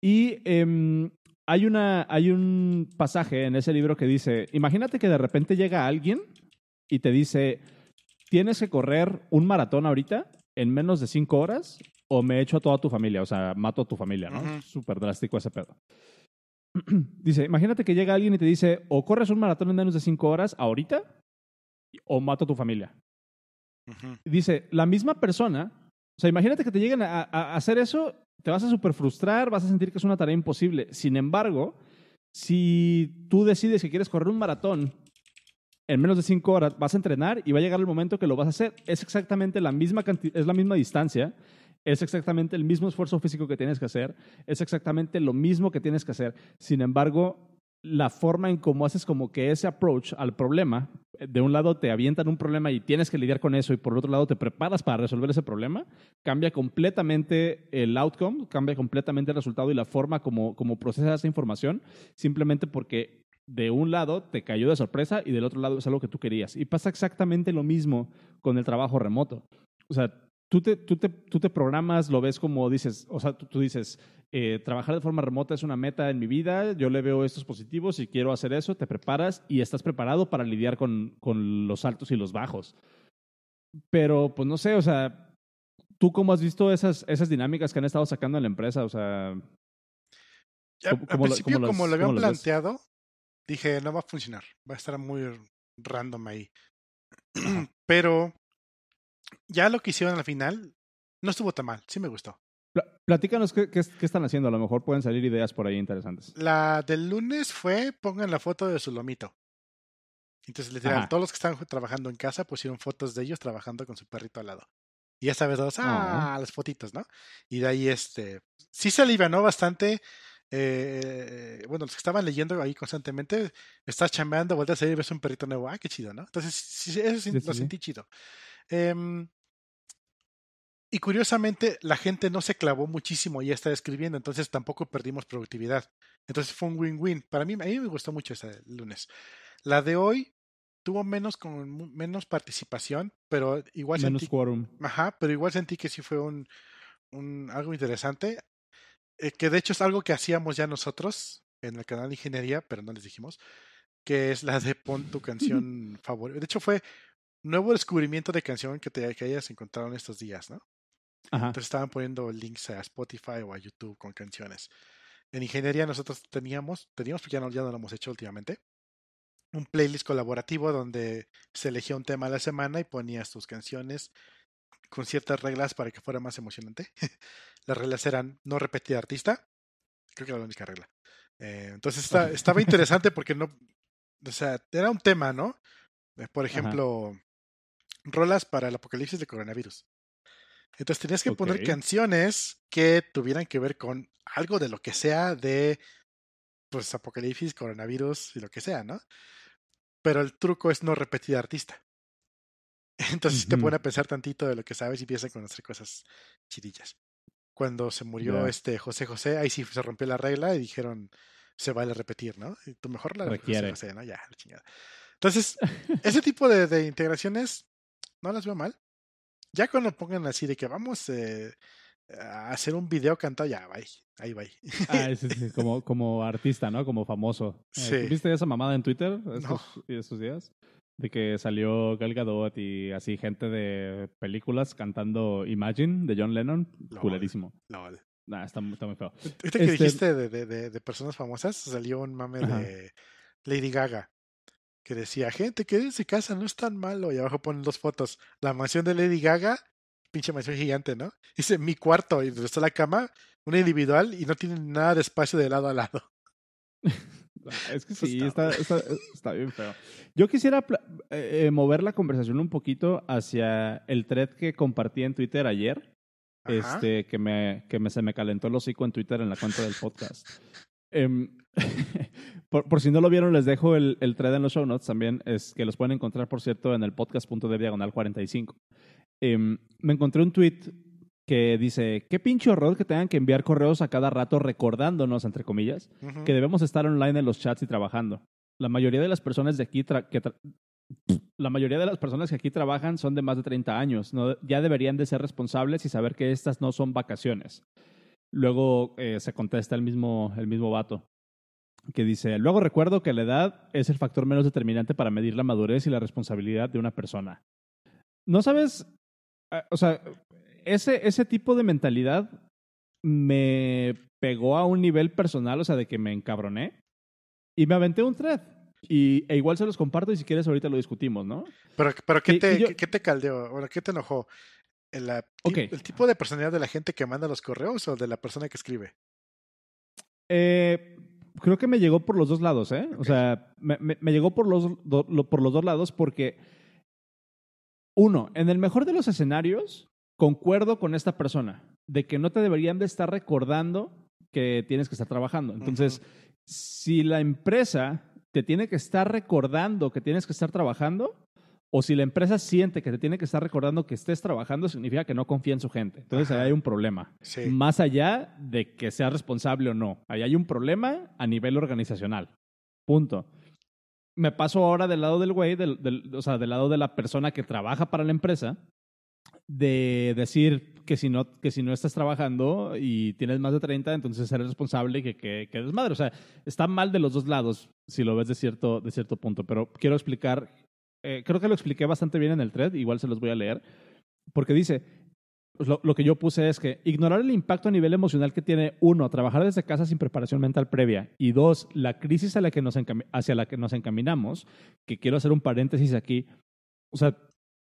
Speaker 2: Y em, hay, una, hay un pasaje en ese libro que dice, imagínate que de repente llega alguien y te dice, tienes que correr un maratón ahorita en menos de cinco horas o me echo a toda tu familia, o sea, mato a tu familia, ¿no?
Speaker 1: Ujú.
Speaker 2: Súper drástico ese pedo. dice, imagínate que llega alguien y te dice, o corres un maratón en menos de cinco horas ahorita o mato a tu familia.
Speaker 1: Ujú.
Speaker 2: Dice, la misma persona, o sea, imagínate que te lleguen a, hacer eso, te vas a súper frustrar, vas a sentir que es una tarea imposible. Sin embargo, si tú decides que quieres correr un maratón en menos de cinco horas, vas a entrenar y va a llegar el momento que lo vas a hacer. Es exactamente la misma, es la misma distancia, es exactamente el mismo esfuerzo físico que tienes que hacer, es exactamente lo mismo que tienes que hacer. Sin embargo, la forma en cómo haces como que ese approach al problema, de un lado te avientan un problema y tienes que lidiar con eso y por otro lado te preparas para resolver ese problema, cambia completamente el outcome, cambia completamente el resultado y la forma como, como procesas esa información, simplemente porque de un lado te cayó de sorpresa y del otro lado es algo que tú querías. Y pasa exactamente lo mismo con el trabajo remoto. O sea, tú te, tú te, tú te programas, lo ves como dices, o sea, tú, tú dices, eh, trabajar de forma remota es una meta en mi vida, yo le veo estos positivos y quiero hacer eso, te preparas y estás preparado para lidiar con, con los altos y los bajos. Pero, pues no sé, o sea, ¿tú cómo has visto esas, esas dinámicas que han estado sacando en la empresa? O sea,
Speaker 1: Ya,
Speaker 2: ¿Cómo-
Speaker 1: al
Speaker 2: lo-
Speaker 1: principio,
Speaker 2: cómo
Speaker 1: como lo habían planteado, dije, no va a funcionar, va a estar muy random ahí. Pero ya lo que hicieron al final no estuvo tan mal, sí me gustó.
Speaker 2: pla- platícanos qué, qué, qué están haciendo, a lo mejor pueden salir ideas por ahí interesantes.
Speaker 1: La del lunes fue, pongan la foto de su lomito. Entonces, literal,
Speaker 2: Ajá.
Speaker 1: todos los que estaban trabajando en casa pusieron fotos de ellos trabajando con su perrito al lado. Y ya sabes, todos, ah, las fotitos, ¿no? Y de ahí, este, sí se alivianó bastante. eh, bueno, los que estaban leyendo ahí constantemente, estás chambeando, vueltas a salir y ves un perrito nuevo. Ah, qué chido, ¿no? Entonces, sí, eso sí, lo sentí chido. Em, y curiosamente, la gente no se clavó muchísimo y ya está escribiendo, entonces tampoco perdimos productividad. Entonces fue un win-win. Para mí, a mí me gustó mucho esa lunes. La de hoy tuvo menos, con, menos participación, pero igual
Speaker 2: Menos
Speaker 1: sentí,
Speaker 2: quórum.
Speaker 1: ajá, pero igual sentí que sí fue un, un algo interesante. eh, que de hecho es algo que hacíamos ya nosotros en el canal de ingeniería, pero no les dijimos, que es la de pon tu canción favorita. De hecho fue nuevo descubrimiento de canción que te que hayas encontrado en estos días, ¿no?
Speaker 2: Ajá.
Speaker 1: Entonces estaban poniendo links a Spotify o a YouTube con canciones. En ingeniería nosotros teníamos, teníamos porque ya no, ya no lo hemos hecho últimamente, un playlist colaborativo donde se elegía un tema a la semana y ponías tus canciones con ciertas reglas para que fuera más emocionante. Las reglas eran no repetir artista, creo que era la única regla. Eh, entonces está- estaba interesante porque no, o sea, era un tema, ¿no? Eh, Por ejemplo, rolas para el apocalipsis de coronavirus. Entonces tenías que poner canciones que tuvieran que ver con algo de lo que sea de pues apocalipsis, coronavirus y lo que sea, ¿no? Pero el truco es no repetir artista. Entonces te pone a pensar tantito de lo que sabes y empiezas a conocer cosas chidillas. Cuando se murió este José José, ahí sí se rompió la regla y dijeron se vale repetir, ¿no? Y tú mejor la de José ¿no? Ya, la chingada. Entonces, ese tipo de, de integraciones no las veo mal. Ya cuando pongan así de que vamos eh, a hacer un video cantado, ya, bye. Ahí bye.
Speaker 2: Ah, sí, sí, como, como artista, ¿no? Como famoso. Eh,
Speaker 1: Sí.
Speaker 2: ¿Viste esa mamada en Twitter estos, estos días? De que salió Gal Gadot y así gente de películas cantando Imagine de John Lennon.
Speaker 1: Lol.
Speaker 2: Culerísimo. Nah, está, muy- está muy feo.
Speaker 1: Ahorita que
Speaker 2: Este-
Speaker 1: dijiste de, de, de, de personas famosas, salió un mame
Speaker 2: Ajá.
Speaker 1: de Lady Gaga que decía, gente, que se casa no es tan malo. Y abajo ponen dos fotos. La mansión de Lady Gaga, pinche mansión gigante, ¿no? Dice mi cuarto y donde está la cama, una individual y no tiene nada de espacio de lado a lado.
Speaker 2: Es que sí, está, está, está, bien feo. Yo quisiera eh, mover la conversación un poquito hacia el thread que compartí en Twitter ayer. Este, que me, que me, se me calentó el hocico en Twitter en la cuenta del podcast. Em, por, si no lo vieron, les dejo el, el, thread en los show notes también, es que los pueden encontrar, por cierto, en el podcast.de diagonal 45. Em, me encontré un tweet que dice, qué pinche horror que tengan que enviar correos a cada rato recordándonos, entre comillas, que debemos estar online en los chats y trabajando. La mayoría de las personas de aquí que la mayoría de las personas que aquí trabajan son de más de 30 años. ¿no? Ya deberían de ser responsables y saber que estas no son vacaciones. Luego eh, se contesta el mismo, el mismo vato que dice, luego recuerdo que la edad es el factor menos determinante para medir la madurez y la responsabilidad de una persona. No sabes, eh, o sea, ese, ese tipo de mentalidad me pegó a un nivel personal, o sea, de que me encabroné y me aventé un thread. Y, e igual se los comparto y si quieres ahorita lo discutimos, ¿no?
Speaker 1: Pero, pero ¿qué, te, ¿qué te caldeó? Bueno, ¿Qué te enojó? ¿El, ¿El tipo de personalidad de la gente que manda los correos o de la persona que escribe?
Speaker 2: Eh, creo que me llegó por los dos lados, ¿eh? O sea, me, me, llegó por los, por los dos lados porque, uno, en el mejor de los escenarios, concuerdo con esta persona de que no te deberían de estar recordando que tienes que estar trabajando. Entonces, si la empresa te tiene que estar recordando que tienes que estar trabajando, o si la empresa siente que te tiene que estar recordando que estés trabajando, significa que no confía en su gente. Entonces ahí hay un problema. Más allá de que sea responsable o no. Ahí hay un problema a nivel organizacional. Punto. Me paso ahora del lado del güey, o sea, del lado de la persona que trabaja para la empresa, de decir que si no, que si no estás trabajando y tienes más de 30, entonces eres responsable y que, que, que eres madre. O sea, está mal de los dos lados, si lo ves de cierto, de cierto punto. Pero quiero explicar, eh, creo que lo expliqué bastante bien en el thread, igual se los voy a leer, porque dice, pues lo, lo, que yo puse es que ignorar el impacto a nivel emocional que tiene, uno, trabajar desde casa sin preparación mental previa, y dos, la crisis a la que nos hacia la que nos encaminamos, que quiero hacer un paréntesis aquí, o sea,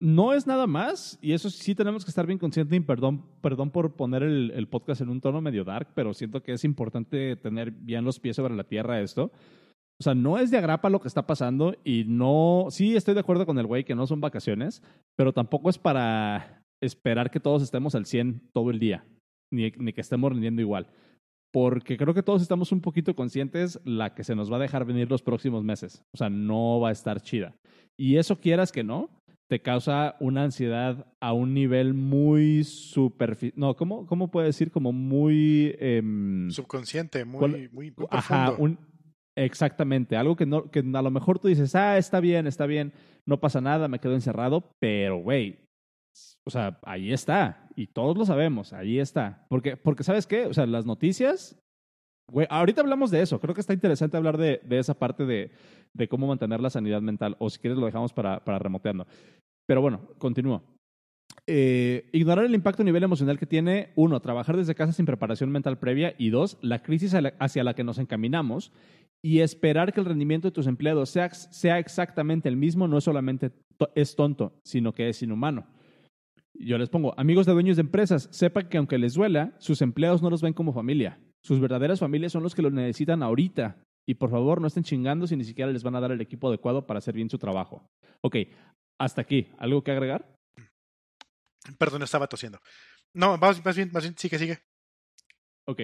Speaker 2: no es nada más, y eso sí tenemos que estar bien conscientes, y perdón, perdón por poner el, podcast en un tono medio dark, pero siento que es importante tener bien los pies sobre la tierra esto. O sea, no es de agrapa lo que está pasando y no, sí estoy de acuerdo con el güey que no son vacaciones, pero tampoco es para esperar que todos estemos al 100 todo el día, ni, ni que estemos rindiendo igual. Porque creo que todos estamos un poquito conscientes la que se nos va a dejar venir los próximos meses. O sea, no va a estar chida. Y eso quieras que no, te causa una ansiedad a un nivel muy superficial. No, ¿cómo, ¿cómo puede decir? Como muy... Em,
Speaker 1: Subconsciente, muy, muy, muy Ajá, un,
Speaker 2: exactamente. Algo que, no, que a lo mejor tú dices, ah, está bien, está bien, no pasa nada, me quedo encerrado, pero, güey, o sea, ahí está. Y todos lo sabemos, ahí está. Porque, porque ¿sabes qué? O sea, las noticias... Güey, ahorita hablamos de eso. Creo que está interesante hablar de, de esa parte de, de cómo mantener la sanidad mental. O si quieres lo dejamos para, para remoteando. Pero bueno, continúo. Eh, ignorar el impacto a nivel emocional que tiene, uno, trabajar desde casa sin preparación mental previa y dos, la crisis hacia la que nos encaminamos y esperar que el rendimiento de tus empleados sea, exactamente el mismo no es solamente es tonto, sino que es inhumano. Yo les pongo, amigos de dueños de empresas, sepan que aunque les duela, sus empleados no los ven como familia. Sus verdaderas familias son los que lo necesitan ahorita. Y por favor, no estén chingando si ni siquiera les van a dar el equipo adecuado para hacer bien su trabajo. Ok, hasta aquí, ¿algo que agregar?
Speaker 1: Perdón, estaba tosiendo. No, más, bien, más bien, sigue, sigue.
Speaker 2: Ok.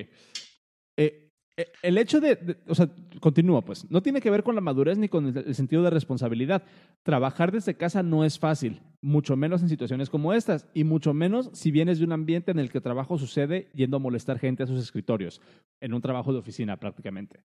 Speaker 2: Eh, eh, el hecho de, o sea, continúa pues, no tiene que ver con la madurez ni con el, sentido de responsabilidad. Trabajar desde casa no es fácil, mucho menos en situaciones como estas, y mucho menos si vienes de un ambiente en el que el trabajo sucede yendo a molestar gente a sus escritorios, en un trabajo de oficina prácticamente.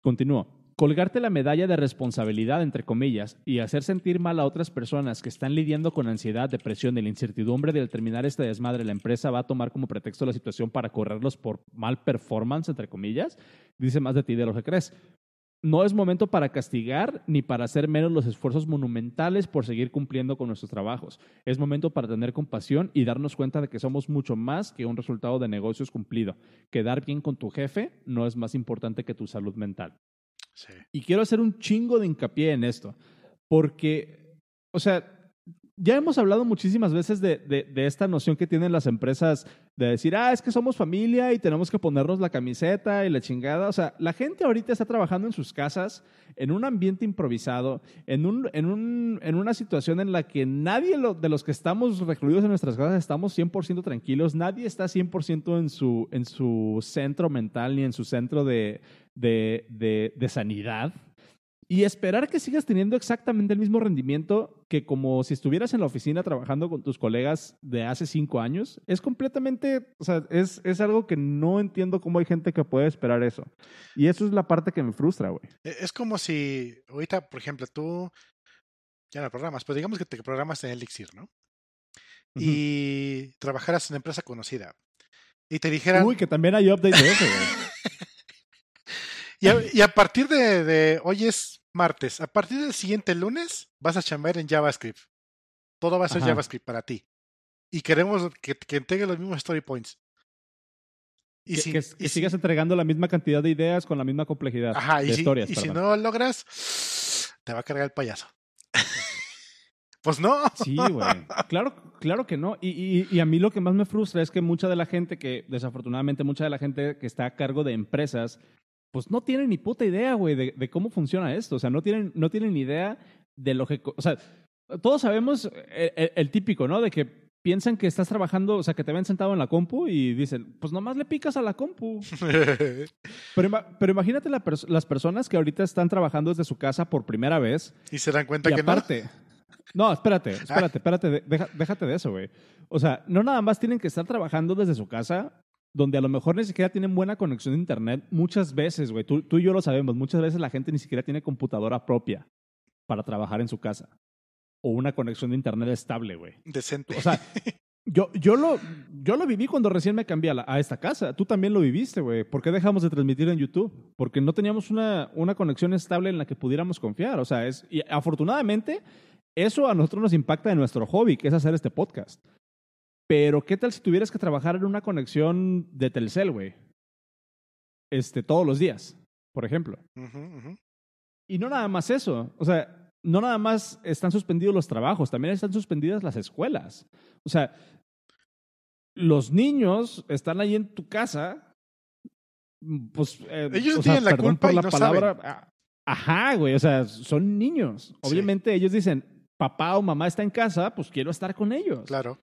Speaker 2: Continúo. Colgarte la medalla de responsabilidad, entre comillas, y hacer sentir mal a otras personas que están lidiando con ansiedad, depresión y la incertidumbre de terminar este desmadre, la empresa va a tomar como pretexto la situación para correrlos por mal performance, entre comillas, dice más de ti de lo que crees. No es momento para castigar ni para hacer menos los esfuerzos monumentales por seguir cumpliendo con nuestros trabajos. Es momento para tener compasión y darnos cuenta de que somos mucho más que un resultado de negocios cumplido. Quedar bien con tu jefe no es más importante que tu salud mental. Y quiero hacer un chingo de hincapié en esto, porque, o sea, ya hemos hablado muchísimas veces de, de, de, esta noción que tienen las empresas de decir, ah, es que somos familia y tenemos que ponernos la camiseta y la chingada. O sea, la gente ahorita está trabajando en sus casas, en un ambiente improvisado, en, un, en, un, en una situación en la que nadie lo, de los que estamos recluidos en nuestras casas estamos 100% tranquilos, nadie está 100% en su, en su centro mental ni en su centro de, de, de, de sanidad. Y esperar que sigas teniendo exactamente el mismo rendimiento que como si estuvieras en la oficina trabajando con tus colegas de hace cinco años, es completamente, o sea, es, es algo que no entiendo cómo hay gente que puede esperar eso. Y eso es la parte que me frustra, güey.
Speaker 1: Es como si ahorita, por ejemplo, tú ya no programas, pero digamos que te programas en Elixir, ¿no? Y uh -huh. trabajaras en una empresa conocida. Y te dijeran...
Speaker 2: Uy, que también hay update de eso, güey.
Speaker 1: Y a, y a, partir de, de, hoy es martes, a partir del siguiente lunes vas a chambear en JavaScript. Todo va a ser Ajá. JavaScript para ti. Y queremos que, que entregue los mismos story points.
Speaker 2: Y que, si, que, que y sigas si, entregando la misma cantidad de ideas con la misma complejidad
Speaker 1: Ajá,
Speaker 2: de
Speaker 1: y
Speaker 2: historias.
Speaker 1: Si, y si no logras, te va a cargar el payaso. pues no.
Speaker 2: Sí, güey. Claro, claro que no. Y, y, y, a mí lo que más me frustra es que mucha de la gente que, desafortunadamente, mucha de la gente que está a cargo de empresas pues no tienen ni puta idea, güey, de, de, cómo funciona esto. O sea, no tienen, no tienen ni idea de lo que... O sea, todos sabemos el, el, el, típico, ¿no? De que piensan que estás trabajando, o sea, que te ven sentado en la compu y dicen, pues nomás le picas a la compu. pero, pero, imagínate la pers las personas que ahorita están trabajando desde su casa por primera vez.
Speaker 1: Y se dan cuenta
Speaker 2: y
Speaker 1: que
Speaker 2: aparte, no. No, espérate, espérate, espérate, deja, déjate de eso, güey. O sea, no nada más tienen que estar trabajando desde su casa donde a lo mejor ni siquiera tienen buena conexión de internet, muchas veces, güey, tú, tú, y yo lo sabemos, muchas veces la gente ni siquiera tiene computadora propia para trabajar en su casa. O una conexión de internet estable, güey.
Speaker 1: Decente.
Speaker 2: O sea, yo, yo, lo, yo lo viví cuando recién me cambié a, la, a esta casa. Tú también lo viviste, güey. ¿Por qué dejamos de transmitir en YouTube? Porque no teníamos una, una conexión estable en la que pudiéramos confiar. O sea, es, y afortunadamente, eso a nosotros nos impacta en nuestro hobby, que es hacer este podcast. Pero, ¿qué tal si tuvieras que trabajar en una conexión de Telcel, güey? Este, todos los días, por ejemplo.
Speaker 1: Uh -huh, uh -huh.
Speaker 2: Y no nada más eso. O sea, no nada más están suspendidos los trabajos, también están suspendidas las escuelas. O sea, los niños están ahí en tu casa. Pues. Eh,
Speaker 1: ellos
Speaker 2: o
Speaker 1: tienen
Speaker 2: sea,
Speaker 1: la
Speaker 2: perdón
Speaker 1: culpa
Speaker 2: por
Speaker 1: y
Speaker 2: la
Speaker 1: no
Speaker 2: palabra.
Speaker 1: saben.
Speaker 2: Ajá, güey. O sea, son niños. Obviamente sí. ellos dicen, papá o mamá está en casa, pues quiero estar con ellos.
Speaker 1: Claro.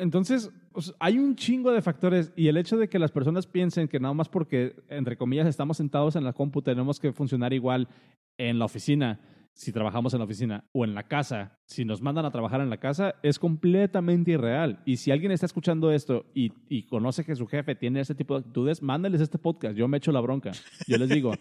Speaker 2: Entonces, hay un chingo de factores y el hecho de que las personas piensen que nada más porque, entre comillas, estamos sentados en la compu, tenemos que funcionar igual en la oficina, si trabajamos en la oficina, o en la casa, si nos mandan a trabajar en la casa, es completamente irreal. Y si alguien está escuchando esto y, conoce que su jefe tiene ese tipo de actitudes, mándenles este podcast, yo me echo la bronca. Yo les digo,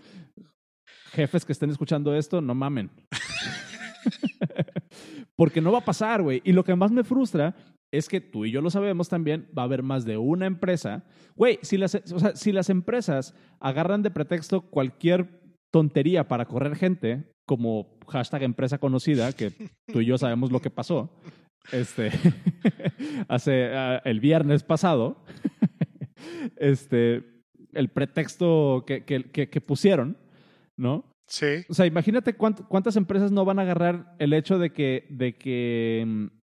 Speaker 2: jefes que estén escuchando esto, no mamen. Porque no va a pasar, güey. Y lo que más me frustra es que tú y yo lo sabemos también, va a haber más de una empresa. Güey, si las, o sea, si las empresas agarran de pretexto cualquier tontería para correr gente, como hashtag empresa conocida, que tú y yo sabemos lo que pasó, este, hace uh, el viernes pasado, este, el pretexto que, que, que, que pusieron, ¿no?
Speaker 1: Sí.
Speaker 2: O sea, imagínate cuánt, cuántas empresas no van a agarrar el hecho de que, de que mm,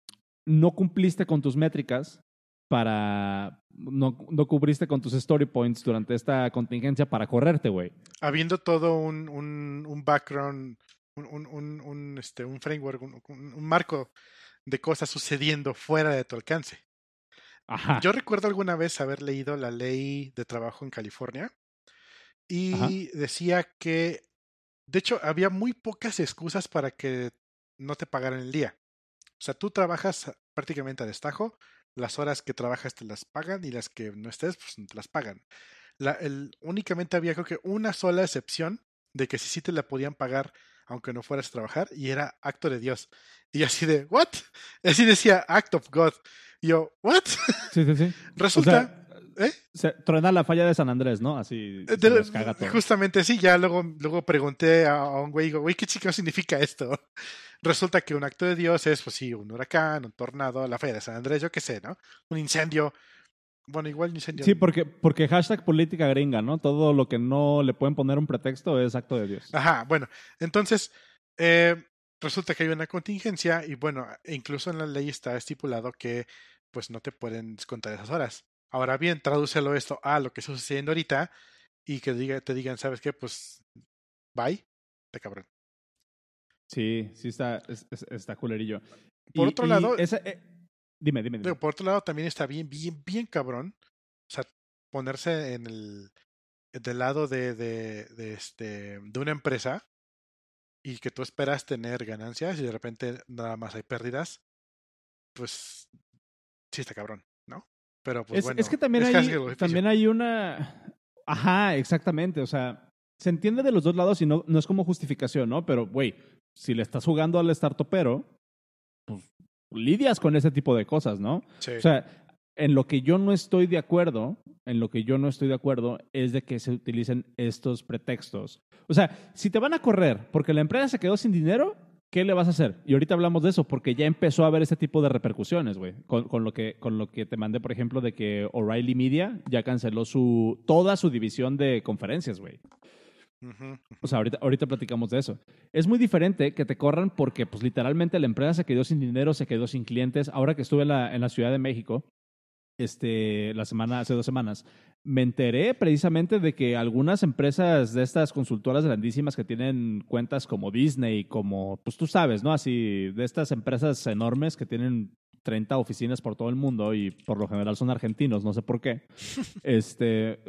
Speaker 2: no cumpliste con tus métricas para no, no cubriste con tus story points durante esta contingencia para correrte, güey.
Speaker 1: Habiendo todo un, un, un background, un, un, un, este, un framework, un, un, marco de cosas sucediendo fuera de tu alcance.
Speaker 2: Ajá.
Speaker 1: Yo recuerdo alguna vez haber leído la ley de trabajo en California y Ajá. decía que, de hecho, había muy pocas excusas para que no te pagaran el día. O sea, tú trabajas prácticamente a destajo, las horas que trabajas te las pagan y las que no estés, pues no te las pagan. La, el, únicamente había creo que una sola excepción de que sí, sí te la podían pagar aunque no fueras a trabajar y era acto de Dios. Y así de, ¿what? Así decía act of God. Y yo, ¿what?
Speaker 2: Sí, sí, sí.
Speaker 1: Resulta...
Speaker 2: O sea, ¿Eh? Se truena la falla de San Andrés, ¿no? Así
Speaker 1: de, se caga todo. Justamente sí, ya luego, luego pregunté a, a un güey, digo, güey, ¿qué chico significa esto? Resulta que un acto de Dios es, pues sí, un huracán, un tornado, la falla de San Andrés, yo qué sé, ¿no? Un incendio. Bueno, igual un incendio.
Speaker 2: Sí, porque, porque hashtag política gringa, ¿no? Todo lo que no le pueden poner un pretexto es acto de Dios.
Speaker 1: Ajá, bueno, entonces, eh, resulta que hay una contingencia y bueno, incluso en la ley está estipulado que pues no te pueden descontar esas horas. Ahora bien, tradúcelo esto a lo que está sucediendo ahorita y que diga, te digan, ¿sabes qué? Pues bye, de cabrón.
Speaker 2: Sí, sí está, está culerillo.
Speaker 1: Por otro lado,
Speaker 2: eh, dime, dime, dime.
Speaker 1: Por otro lado, también está bien, bien, bien cabrón. O sea, ponerse en el del lado de, de, de, este, de una empresa y que tú esperas tener ganancias y de repente nada más hay pérdidas, pues sí está cabrón, ¿no? Pero pues
Speaker 2: es,
Speaker 1: bueno.
Speaker 2: Es que también, hay, también hay una... Ajá, exactamente. O sea, se entiende de los dos lados y no, no es como justificación, ¿no? Pero, güey, si le estás jugando al startupero, pues lidias con ese tipo de cosas, ¿no?
Speaker 1: Sí.
Speaker 2: O sea, en lo que yo no estoy de acuerdo, en lo que yo no estoy de acuerdo es de que se utilicen estos pretextos. O sea, si te van a correr porque la empresa se quedó sin dinero, ¿qué le vas a hacer? Y ahorita hablamos de eso porque ya empezó a haber ese tipo de repercusiones, güey. Con, lo que, con lo que te mandé, por ejemplo, de que O'Reilly Media ya canceló su, toda su división de conferencias, güey. O sea, ahorita, ahorita platicamos de eso. Es muy diferente que te corran porque, pues, literalmente la empresa se quedó sin dinero, se quedó sin clientes. Ahora que estuve en la, en la Ciudad de México, este, la semana, hace dos semanas, me enteré precisamente de que algunas empresas de estas consultoras grandísimas que tienen cuentas como Disney, como, pues tú sabes, ¿no? Así, de estas empresas enormes que tienen 30 oficinas por todo el mundo y por lo general son argentinos, no sé por qué. este.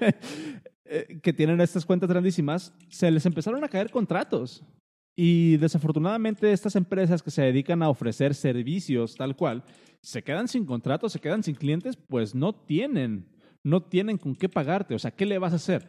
Speaker 2: Eh, que tienen estas cuentas grandísimas, se les empezaron a caer contratos. Y desafortunadamente estas empresas que se dedican a ofrecer servicios tal cual, se quedan sin contratos, se quedan sin clientes, pues no tienen, no tienen con qué pagarte. O sea, ¿qué le vas a hacer?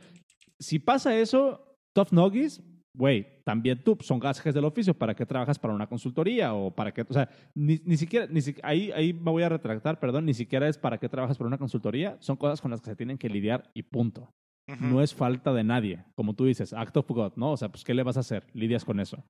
Speaker 2: Si pasa eso, Tough Noggies, güey, también tú son gajes del oficio, ¿para qué trabajas para una consultoría o para qué? O sea, ni, siquiera, ni, ahí, ahí me voy a retractar, perdón, ni siquiera es para qué trabajas para una consultoría, son cosas con las que se tienen que lidiar y punto. No es falta de nadie, como tú dices, act of God, ¿no? O sea, pues, ¿qué le vas a hacer? Lidias con eso.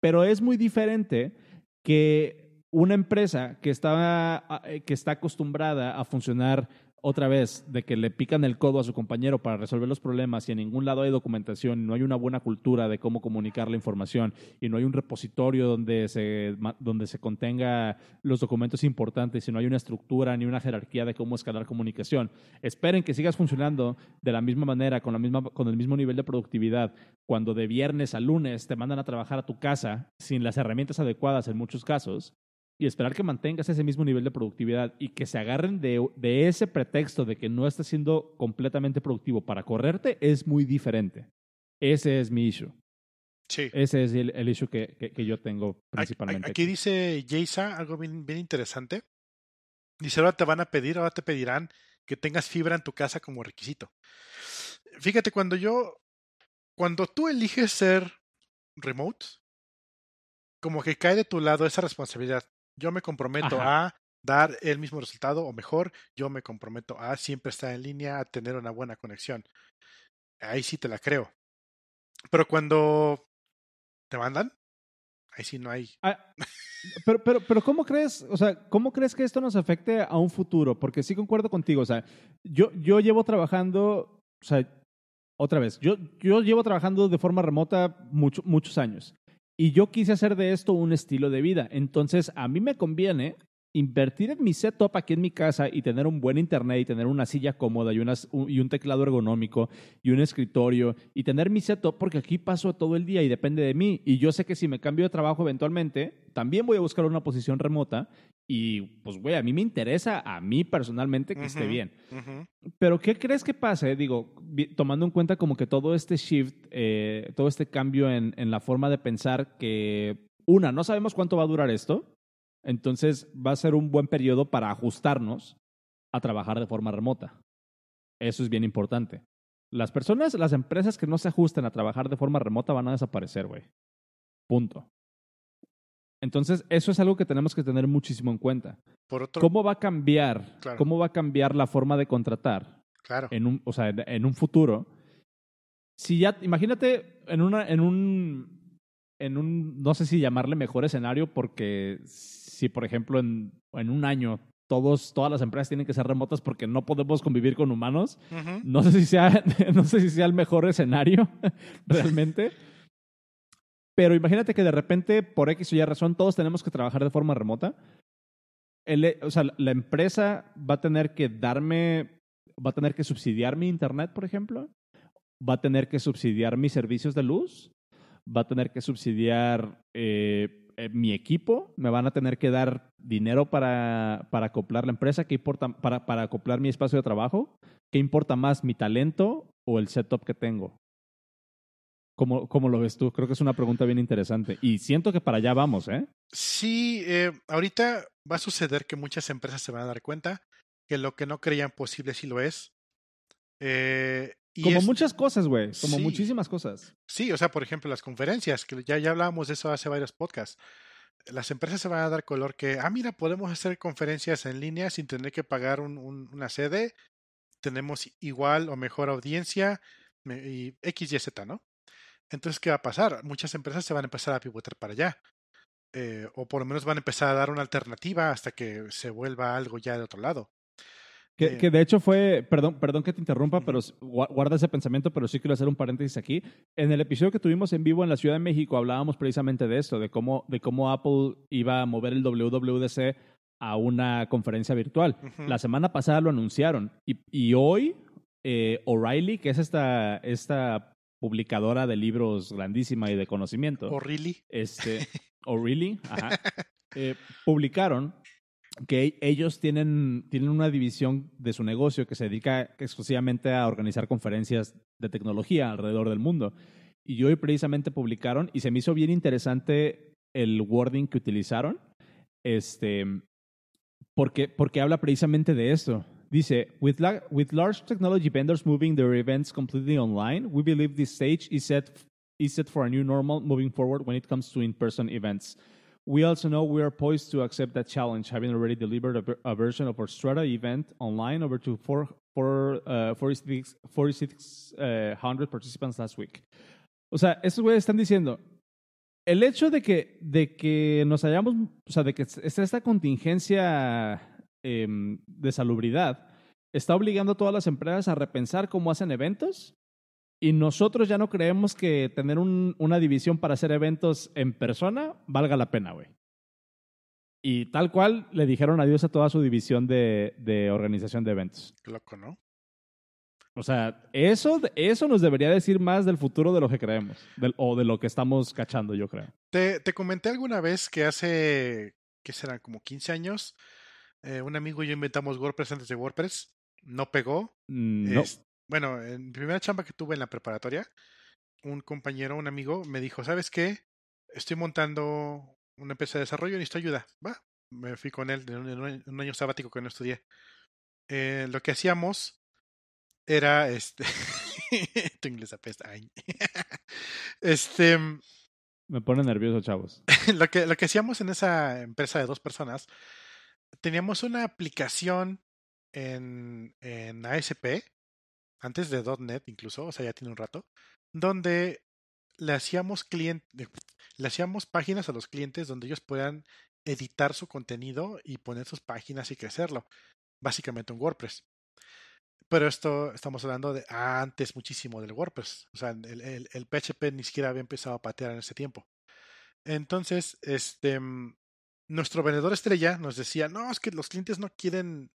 Speaker 2: Pero es muy diferente que una empresa que está, ah, eh, que está acostumbrada a funcionar otra vez de que le pican el codo a su compañero para resolver los problemas y en ningún lado hay documentación, no hay una buena cultura de cómo comunicar la información y no hay un repositorio donde se, donde se contenga los documentos importantes y no hay una estructura ni una jerarquía de cómo escalar comunicación. Esperen que sigas funcionando de la misma manera, con, la misma, con el mismo nivel de productividad, cuando de viernes a lunes te mandan a trabajar a tu casa sin las herramientas adecuadas en muchos casos y esperar que mantengas ese mismo nivel de productividad y que se agarren de, de, ese pretexto de que no estás siendo completamente productivo para correrte es muy diferente. Ese es mi issue.
Speaker 1: Sí.
Speaker 2: Ese es el, el issue que, que, yo tengo principalmente.
Speaker 1: Aquí, dice Jaysa algo bien, bien interesante. Dice, ahora te van a pedir, ahora te pedirán que tengas fibra en tu casa como requisito. Fíjate, cuando yo, cuando tú eliges ser remote, como que cae de tu lado esa responsabilidad. Yo me comprometo a dar el mismo resultado o mejor, yo me comprometo a siempre estar en línea, a tener una buena conexión. Ahí sí te la creo. Pero cuando te mandan, ahí sí no hay.
Speaker 2: Ah, pero, pero, pero, ¿cómo crees, o sea, cómo crees que esto nos afecte a un futuro? Porque sí concuerdo contigo, o sea, yo, yo llevo trabajando, o sea, otra vez, yo, yo llevo trabajando de forma remota mucho, muchos años. Y yo quise hacer de esto un estilo de vida. Entonces, a mí me conviene invertir en mi setup aquí en mi casa y tener un buen internet y tener una silla cómoda y, y un teclado ergonómico y un escritorio y tener mi setup porque aquí paso todo el día y depende de mí. Y yo sé que si me cambio de trabajo eventualmente, también voy a buscar una posición remota y pues, güey, a mí me interesa, a mí personalmente, que esté bien. Pero, ¿qué crees que pase? Digo, tomando en cuenta como que todo este shift, eh, todo este cambio en, en la forma de pensar que, una, no sabemos cuánto va a durar esto. Entonces va a ser un buen periodo para ajustarnos a trabajar de forma remota. Eso es bien importante. Las personas, las empresas que no se ajusten a trabajar de forma remota van a desaparecer, güey. Punto. Entonces, eso es algo que tenemos que tener muchísimo en cuenta. ¿Cómo va a cambiar? ¿Cómo va a cambiar la forma de contratar?
Speaker 1: Claro.
Speaker 2: En un, o sea, en un futuro. Si ya, imagínate en una, en un, en un, no sé si llamarle mejor escenario, porque si, por ejemplo, en, en un año todos, todas las empresas tienen que ser remotas porque no podemos convivir con humanos. no, sé si sea, no sé si sea el mejor escenario realmente. Pero imagínate que de repente, por X o Y razón, todos tenemos que trabajar de forma remota. El- o sea, la empresa va a tener que darme, va a tener que subsidiar mi internet, por ejemplo. Va a tener que subsidiar mis servicios de luz. Va a tener que subsidiar eh, eh, mi equipo. Me van a tener que dar dinero para, para acoplar la empresa. ¿Qué importa? Para, para acoplar mi espacio de trabajo. ¿Qué importa más, mi talento o el setup que tengo? ¿Cómo, ¿Cómo lo ves tú? Creo que es una pregunta bien interesante. Y siento que para allá vamos, ¿eh?
Speaker 1: Sí, eh, ahorita va a suceder que muchas empresas se van a dar cuenta que lo que no creían posible sí lo es. Eh, y
Speaker 2: Como
Speaker 1: es-
Speaker 2: muchas cosas, güey. Como
Speaker 1: Sí.
Speaker 2: muchísimas cosas.
Speaker 1: Sí, o sea, por ejemplo, las conferencias, que ya, ya hablábamos de eso hace varios podcasts. Las empresas se van a dar color que, ah, mira, podemos hacer conferencias en línea sin tener que pagar un- un- una sede. Tenemos igual o mejor audiencia y X, Y, Z, ¿no? Entonces, ¿qué va a pasar? Muchas empresas se van a empezar a pivotar para allá. Eh, o por lo menos van a empezar a dar una alternativa hasta que se vuelva algo ya de otro lado.
Speaker 2: Que, que de hecho fue, perdón, perdón que te interrumpa, pero guarda ese pensamiento, pero sí quiero hacer un paréntesis aquí. En el episodio que tuvimos en vivo en la Ciudad de México hablábamos precisamente de esto, de cómo, de cómo Apple iba a mover el WWDC a una conferencia virtual. La semana pasada lo anunciaron y, y hoy eh, O'Reilly, que es esta, esta publicadora de libros grandísima y de conocimiento,
Speaker 1: ¿O really?
Speaker 2: este, O'Reilly, ajá, eh, publicaron que ellos tienen, tienen una división de su negocio que se dedica exclusivamente a organizar conferencias de tecnología alrededor del mundo. Y hoy precisamente publicaron, y se me hizo bien interesante el wording que utilizaron, este, porque, porque habla precisamente de esto. Dice, with large technology vendors moving their events completely online, we believe this stage is set, is set for a new normal moving forward when it comes to in-person events. We also know we are poised to accept that challenge, having already delivered a, a version of our Strata event online over to four, four, uh, 46 4,600 participants last week. O sea, estos güeyes están diciendo, el hecho de que, de que nos hayamos, o sea, de que esté esta contingencia em, de salubridad, está obligando a todas las empresas a repensar cómo hacen eventos. Y nosotros ya no creemos que tener un- una división para hacer eventos en persona valga la pena, güey. Y tal cual le dijeron adiós a toda su división de, de organización de eventos.
Speaker 1: Qué loco, ¿no?
Speaker 2: O sea, eso, eso nos debería decir más del futuro de lo que creemos. del- o de lo que estamos cachando, yo creo.
Speaker 1: Te, te comenté alguna vez que hace, ¿qué serán? Como 15 años, eh, un amigo y yo inventamos WordPress antes de WordPress. No pegó.
Speaker 2: Mm, No.
Speaker 1: Es- bueno, en primera chamba que tuve en la preparatoria, un compañero, un amigo, me dijo, ¿sabes qué? Estoy montando una empresa de desarrollo, necesito ayuda. Va, me fui con él en un, año sabático que no estudié. Eh, lo que hacíamos era este. tu inglés apesta. ay. este.
Speaker 2: Me pone nervioso, chavos.
Speaker 1: lo que, lo que hacíamos en esa empresa de dos personas, teníamos una aplicación en, en ASP, antes de .NET incluso, o sea, ya tiene un rato, donde le hacíamos client, le hacíamos páginas a los clientes donde ellos puedan editar su contenido y poner sus páginas y crecerlo. Básicamente un WordPress. Pero esto estamos hablando de antes muchísimo del WordPress. O sea, el, el, el PHP ni siquiera había empezado a patear en ese tiempo. Entonces, este, mm, nuestro vendedor estrella nos decía, no, es que los clientes no quieren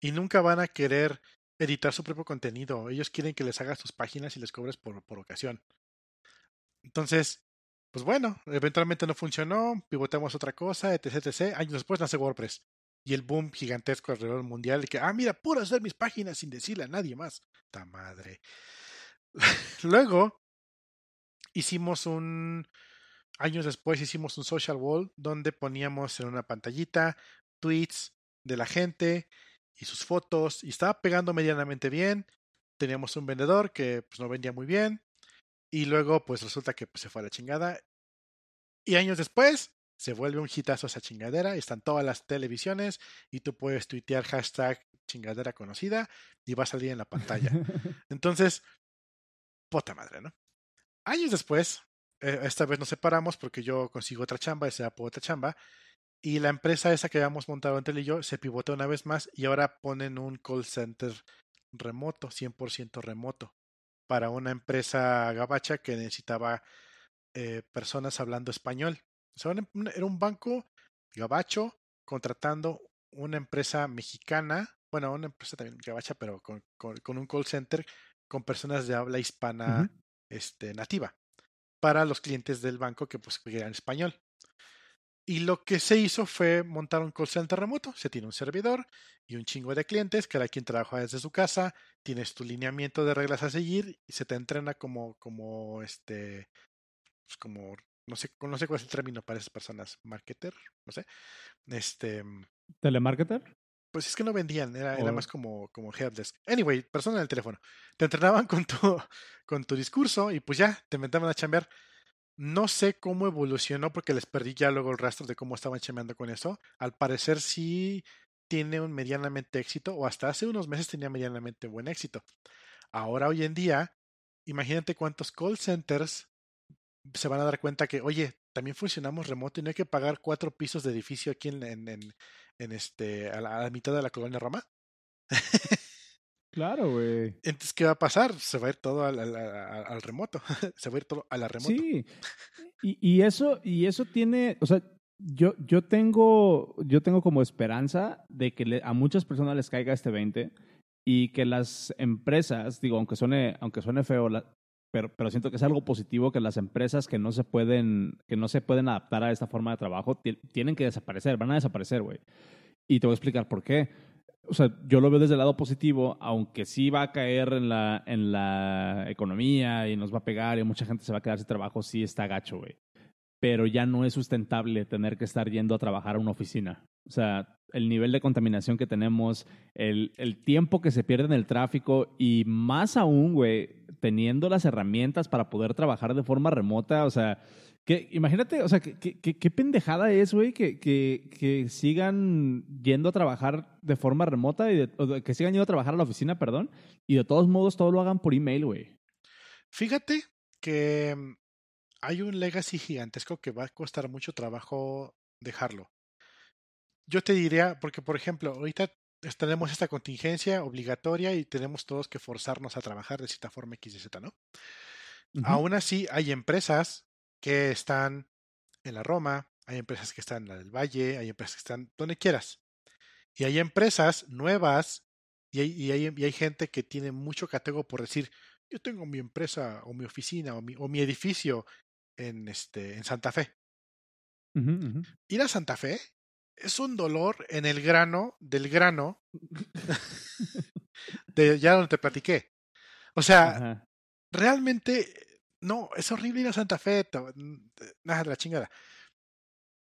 Speaker 1: y nunca van a querer editar su propio contenido. Ellos quieren que les hagas tus páginas y les cobres por, ocasión. Entonces, pues bueno, eventualmente no funcionó, pivotamos otra cosa, etc, etc. Años después nace WordPress. Y el boom gigantesco alrededor mundial, de que, ah, mira, puedo hacer mis páginas sin decirle a nadie más. ¡Ta madre! Luego, hicimos un, años después hicimos un social wall donde poníamos en una pantallita tweets de la gente y sus fotos y estaba pegando medianamente bien. Teníamos un vendedor que pues no vendía muy bien y luego pues resulta que pues, se fue a la chingada y años después se vuelve un hitazo esa chingadera y están todas las televisiones y tú puedes tuitear hashtag chingadera conocida y va a salir en la pantalla. Entonces, puta madre, ¿no? Años después, eh, esta vez nos separamos porque yo consigo otra chamba, y se da por otra chamba, y la empresa esa que habíamos montado entre él y yo se pivotó una vez más y ahora ponen un call center remoto, 100% remoto, para una empresa gabacha que necesitaba eh, personas hablando español. O sea, era un banco gabacho contratando una empresa mexicana, bueno, una empresa también gabacha, pero con, con, un call center con personas de habla hispana este, nativa para los clientes del banco que pues querían español. Y lo que se hizo fue montar un call center remoto. Se tiene un servidor y un chingo de clientes, cada quien trabaja desde su casa, tienes tu lineamiento de reglas a seguir y se te entrena como, como este, pues como, no sé, no sé cuál es el término para esas personas, marketer, no sé. Este.
Speaker 2: ¿Telemarketer?
Speaker 1: Pues es que no vendían, era, era más como, como helpdesk. Anyway, persona en el teléfono. Te entrenaban con tu, con tu discurso y pues ya, te inventaban a chambear. No sé cómo evolucionó porque les perdí ya luego el rastro de cómo estaban chambeando con eso. Al parecer sí tiene un medianamente éxito, o hasta hace unos meses tenía medianamente buen éxito. Ahora, hoy en día, imagínate cuántos call centers se van a dar cuenta que, oye, también funcionamos remoto y no hay que pagar cuatro pisos de edificio aquí en, en, en, este, a la, mitad de la colonia Roma.
Speaker 2: claro, güey.
Speaker 1: Entonces, ¿qué va a pasar? Se va a ir todo al, al, remoto. Se va a ir todo a la remoto.
Speaker 2: Sí. Y, y, eso, y eso tiene, o sea, yo, yo, tengo, yo tengo como esperanza de que a muchas personas les caiga este 20 y que las empresas, digo, aunque suene, aunque suene feo, pero, pero siento que es algo positivo que las empresas que no se pueden, que no se pueden adaptar a esta forma de trabajo tienen que desaparecer, van a desaparecer, güey. Y te voy a explicar por qué. O sea, yo lo veo desde el lado positivo, aunque sí va a caer en la, en la economía y nos va a pegar y mucha gente se va a quedar sin trabajo, sí está gacho, güey. Pero ya no es sustentable tener que estar yendo a trabajar a una oficina. O sea, el nivel de contaminación que tenemos, el, el tiempo que se pierde en el tráfico y más aún, güey, teniendo las herramientas para poder trabajar de forma remota, o sea, que, imagínate, o sea, qué pendejada es, güey, que, que, sigan yendo a trabajar de forma remota y que sigan yendo a trabajar a la oficina, perdón, y de todos modos todo lo hagan por email, güey.
Speaker 1: Fíjate que mm, hay un legacy gigantesco que va a costar mucho trabajo dejarlo. Yo te diría, porque por ejemplo, ahorita tenemos esta contingencia obligatoria y tenemos todos que forzarnos a trabajar de cierta forma X y Z, ¿no? Aún así, hay empresas que están en la Roma, hay empresas que están en la del Valle, hay empresas que están donde quieras. Y hay empresas nuevas y hay, y hay, y hay gente que tiene mucho catego por decir, yo tengo mi empresa o mi oficina o mi, o mi edificio en, este, en Santa Fe. Ir a Santa Fe es un dolor en el grano del grano de ya donde te platiqué. O sea, realmente, no, es horrible ir a Santa Fe, nada, la chingada.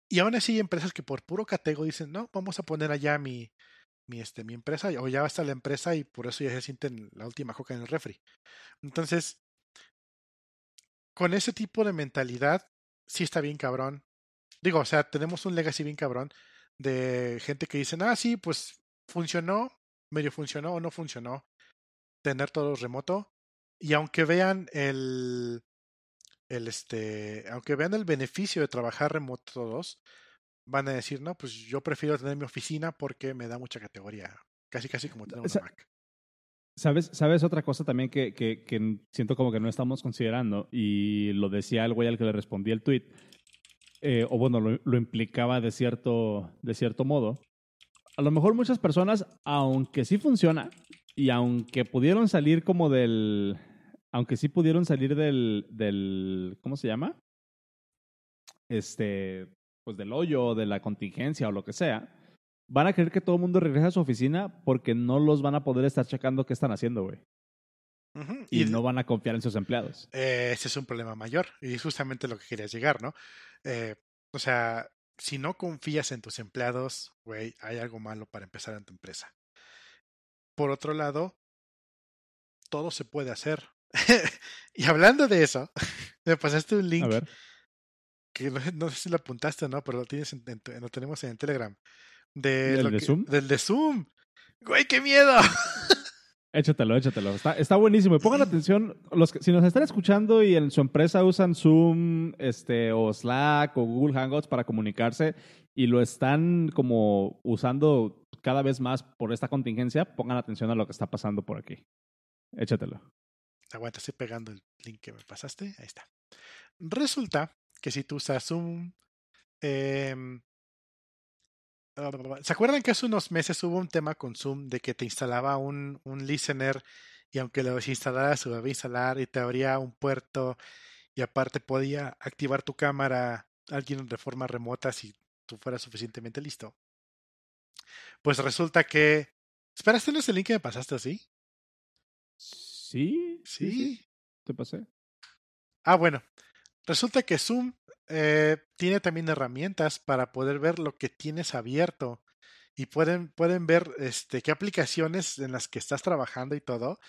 Speaker 1: Y aún así hay empresas que por puro catego dicen, no, vamos a poner allá mi, mi, este, mi empresa, o ya va a estar la empresa y por eso ya se sienten la última coca en el refri. Entonces, con ese tipo de mentalidad, sí está bien cabrón. Digo, o sea, tenemos un legacy bien cabrón, de gente que dicen, ah, sí, pues funcionó, medio funcionó o no funcionó tener todo remoto. Y aunque vean el, el este, aunque vean el beneficio de trabajar remoto todos, van a decir, no, pues yo prefiero tener mi oficina porque me da mucha categoría, casi casi como tener una Mac.
Speaker 2: ¿Sabes, ¿Sabes otra cosa también que, que, que, siento como que no estamos considerando? Y lo decía el güey al que le respondí el tweet. Eh, o bueno, lo, implicaba de cierto, de cierto modo. A lo mejor muchas personas, aunque sí funciona, y aunque pudieron salir como del, aunque sí pudieron salir del, del, ¿cómo se llama? Este, pues del hoyo, de la contingencia o lo que sea, van a querer que todo el mundo regrese a su oficina porque no los van a poder estar checando qué están haciendo, güey. y, no van a confiar en sus empleados.
Speaker 1: ese es un problema mayor y es justamente lo que querías llegar, ¿no? Eh, o sea, si no confías en tus empleados, güey, hay algo malo para empezar en tu empresa. Por otro lado, todo se puede hacer. y hablando de eso, me pasaste un link. Que no, sé si lo apuntaste o no, pero lo, tienes en, lo tenemos en Telegram. De
Speaker 2: ¿Del de Zoom?
Speaker 1: Del de Zoom. Güey, qué miedo.
Speaker 2: Échatelo, échatelo. Está, está buenísimo. Y pongan atención, los si nos están escuchando y en su empresa usan Zoom, este, o Slack o Google Hangouts para comunicarse y lo están como usando cada vez más por esta contingencia, pongan atención a lo que está pasando por aquí. Échatelo.
Speaker 1: Aguanta, estoy pegando el link que me pasaste. Ahí está. Resulta que si tú usas Zoom, em, ¿se acuerdan que hace unos meses hubo un tema con Zoom de que te instalaba un, un listener y aunque lo desinstalaras se volvía a instalar y te abría un puerto y aparte podía activar tu cámara alguien de forma remota si tú fueras suficientemente listo? Pues resulta que... Espera, ¿este no el link que me pasaste así?
Speaker 2: Sí, sí, sí. Te pasé.
Speaker 1: Ah, bueno. Resulta que Zoom eh, tiene también herramientas para poder ver lo que tienes abierto y pueden, pueden ver este, qué aplicaciones en las que estás trabajando y todo.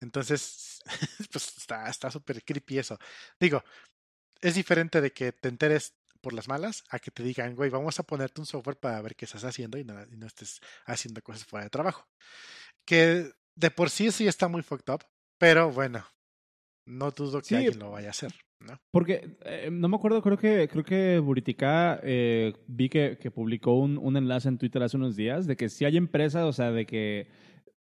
Speaker 1: Entonces, pues está súper creepy eso. Digo, es diferente de que te enteres por las malas a que te digan, güey, vamos a ponerte un software para ver qué estás haciendo y no, y no estés haciendo cosas fuera de trabajo. Que de por sí sí está muy fucked up, pero bueno, no dudo que alguien lo vaya a hacer. ¿no?
Speaker 2: Porque eh, no me acuerdo, creo que creo que Buritica eh, vi que, que publicó un, un, enlace en Twitter hace unos días de que si hay empresas, o sea, de que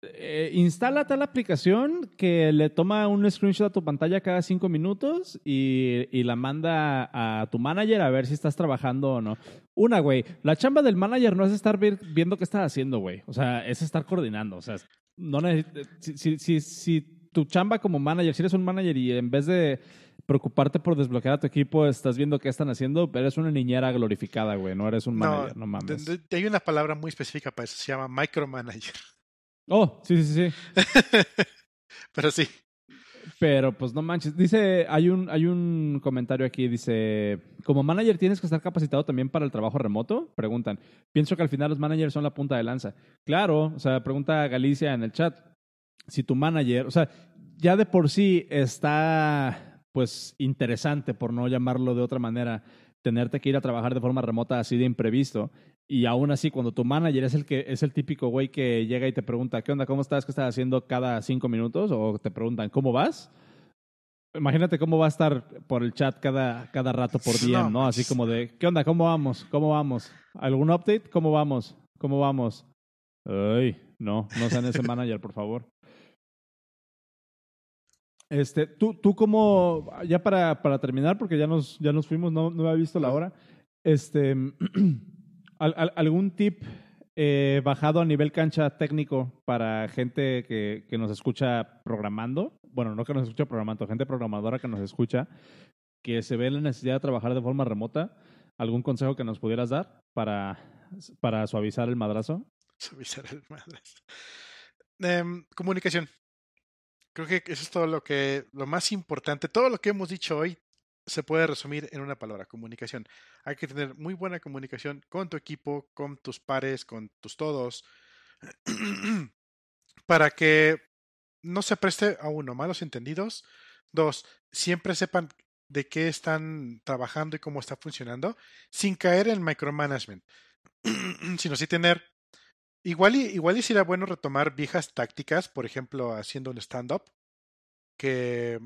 Speaker 2: eh, instala tal aplicación que le toma un screenshot a tu pantalla cada cinco minutos y, y, la manda a tu manager a ver si estás trabajando o no. Una, güey, la chamba del manager no es estar viendo qué estás haciendo, güey. O sea, es estar coordinando. O sea, no si, si, si, si tu chamba como manager, si eres un manager y en vez de preocuparte por desbloquear a tu equipo, estás viendo qué están haciendo, pero eres una niñera glorificada, güey, no eres un manager, no, mames.
Speaker 1: hay una palabra muy específica para eso, se llama micromanager.
Speaker 2: Oh, sí, sí, sí.
Speaker 1: Pero sí.
Speaker 2: Pero pues no manches. Dice, hay un, hay un comentario aquí, dice, como manager tienes que estar capacitado también para el trabajo remoto, preguntan. Pienso que al final los managers son la punta de lanza. Claro, o sea, pregunta Galicia en el chat. Si tu manager, o sea, ya de por sí está pues interesante, por no llamarlo de otra manera, tenerte que ir a trabajar de forma remota así de imprevisto. Y aún así, cuando tu manager es el que es el típico güey que llega y te pregunta, ¿qué onda? ¿Cómo estás? ¿Qué estás haciendo cada cinco minutos? O te preguntan, ¿cómo vas? Imagínate cómo va a estar por el chat cada, cada rato por día, ¿no? Así como de, ¿qué onda? ¿Cómo vamos? ¿Cómo vamos? ¿Algún update? ¿Cómo vamos? ¿Cómo vamos? Ay, no, no sean ese manager, por favor. Este, tú, tú como, ya para, para terminar, porque ya nos, ya nos fuimos, no, no había visto la hora. Este, ¿Algún tip eh, bajado a nivel cancha técnico para gente que, que, nos escucha programando? Bueno, no que nos escucha programando, gente programadora que nos escucha, que se ve la necesidad de trabajar de forma remota. ¿Algún consejo que nos pudieras dar para, para suavizar el madrazo?
Speaker 1: Suavizar el madrazo. Em, comunicación. Creo que eso es todo lo que, lo más importante, todo lo que hemos dicho hoy se puede resumir en una palabra, comunicación. Hay que tener muy buena comunicación con tu equipo, con tus pares, con tus todos, para que no se preste a uno malos entendidos. Dos, siempre sepan de qué están trabajando y cómo está funcionando, sin caer en micromanagement, sino sí tener Igual y, igual y sería bueno retomar viejas tácticas, por ejemplo, haciendo un stand-up, que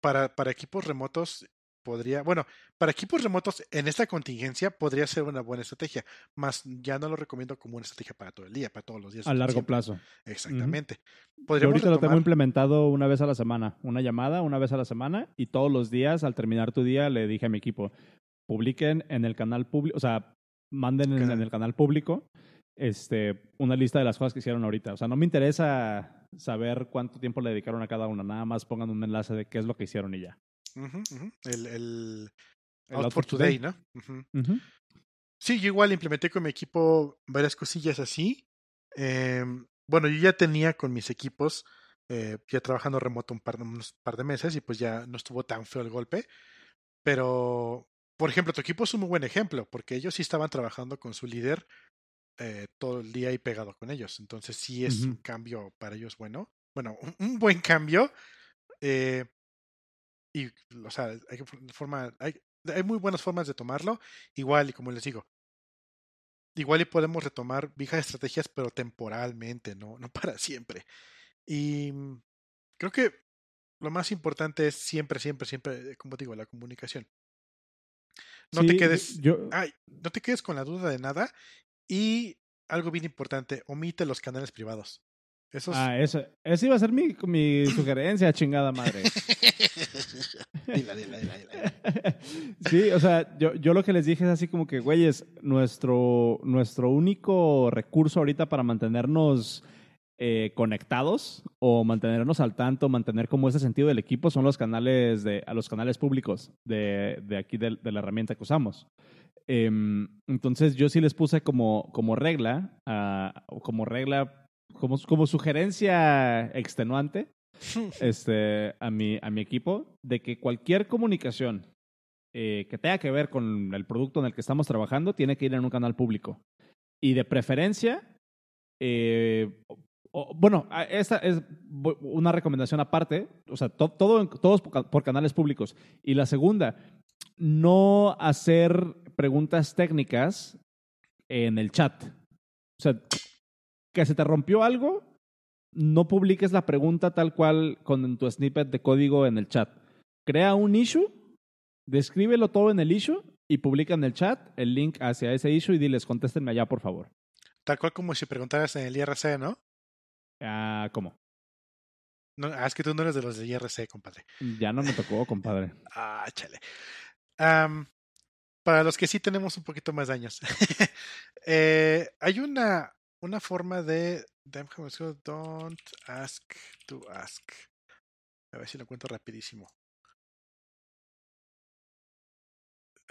Speaker 1: para, para equipos remotos podría, bueno, para equipos remotos en esta contingencia podría ser una buena estrategia, más ya no lo recomiendo como una estrategia para todo el día, para todos los días.
Speaker 2: A largo plazo.
Speaker 1: Exactamente.
Speaker 2: Yo ahorita lo tengo implementado una vez a la semana, una llamada una vez a la semana y todos los días al terminar tu día le dije a mi equipo, publiquen en el canal público, o sea, manden en, en el canal público este, una lista de las cosas que hicieron ahorita. O sea, no me interesa saber cuánto tiempo le dedicaron a cada una, nada más pongan un enlace de qué es lo que hicieron y ya.
Speaker 1: El, el, Out, for Today, ¿no? Sí, yo igual implementé con mi equipo varias cosillas así. Eh, bueno, yo ya tenía con mis equipos, eh, ya trabajando remoto un par, unos par de meses y pues ya no estuvo tan feo el golpe. Pero, por ejemplo, tu equipo es un muy buen ejemplo, porque ellos sí estaban trabajando con su líder eh, todo el día y pegado con ellos. Entonces sí es un cambio para ellos bueno. Bueno, un, un buen cambio. Eh, y, o sea, hay, forma, hay, hay muy buenas formas de tomarlo. Igual, y como les digo, igual y podemos retomar viejas estrategias, pero temporalmente, no, no para siempre. Y mm, creo que lo más importante es siempre, siempre, siempre, como digo, la comunicación. No te quedes,
Speaker 2: yo...
Speaker 1: ay, no te quedes con la duda de nada. Y algo bien importante, omite los canales privados. Esos...
Speaker 2: Ah, eso, esa iba a ser mi, mi sugerencia, chingada madre.
Speaker 1: dila, dila, dila, dila.
Speaker 2: sí, o sea, yo, yo lo que les dije es así como que, güeyes, nuestro, nuestro único recurso ahorita para mantenernos eh, conectados o mantenernos al tanto, mantener como ese sentido del equipo son los canales de, a los canales públicos de, de aquí de, de la herramienta que usamos. Em, entonces yo sí les puse como, como regla, uh, como regla, como, como sugerencia extenuante este, a, mi, a mi equipo, de que cualquier comunicación eh, que tenga que ver con el producto en el que estamos trabajando tiene que ir en un canal público. Y de preferencia, eh, o, bueno, esta es una recomendación aparte, o sea, to, todo, todos por canales públicos. Y la segunda, no hacer preguntas técnicas en el chat. O sea, que se te rompió algo, no publiques la pregunta tal cual con tu snippet de código en el chat. Crea un issue, descríbelo todo en el issue y publica en el chat el link hacia ese issue y diles, contéstenme allá, por favor.
Speaker 1: Tal cual como si preguntaras en el IRC, ¿no?
Speaker 2: Ah, ¿cómo?
Speaker 1: No, ah, es que tú no eres de los de IRC, compadre.
Speaker 2: Ya no me tocó, compadre.
Speaker 1: ah, chale. Um, para los que sí tenemos un poquito más de años. eh, hay una, una forma de. Don't ask to ask. A ver si lo cuento rapidísimo.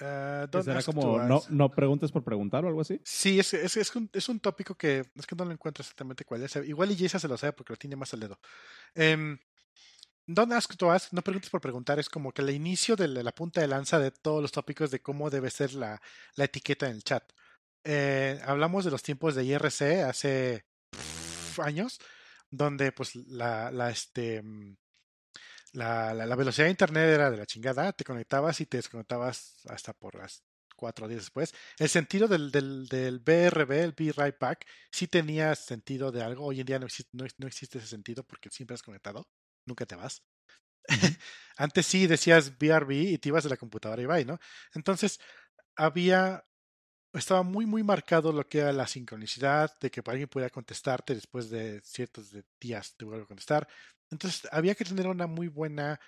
Speaker 2: Uh, ¿Será como no, no, preguntes por preguntar o algo así?
Speaker 1: Sí, es, es, es, un, es un tópico que es que no lo encuentro exactamente cuál es. Igual y Jessa se lo sabe porque lo tiene más al dedo. Um, Don't ask to ask, no preguntes por preguntar, es como que el inicio de la punta de lanza de todos los tópicos de cómo debe ser la, etiqueta en el chat. Eh, hablamos de los tiempos de IRC hace años, donde pues la, este, mm, la, la, la, velocidad de internet era de la chingada, te conectabas y te desconectabas hasta por las cuatro días después. El sentido del, del, del BRB, el Be Right Back, sí tenía sentido de algo. Hoy en día no existe, no existe ese sentido porque siempre has conectado nunca te vas. Antes sí decías BRB y te ibas de la computadora y bye, ¿no? Entonces, había, estaba muy, muy marcado lo que era la sincronicidad, de que alguien pudiera contestarte después de ciertos días te vuelvo a contestar. Entonces, había que tener una muy buena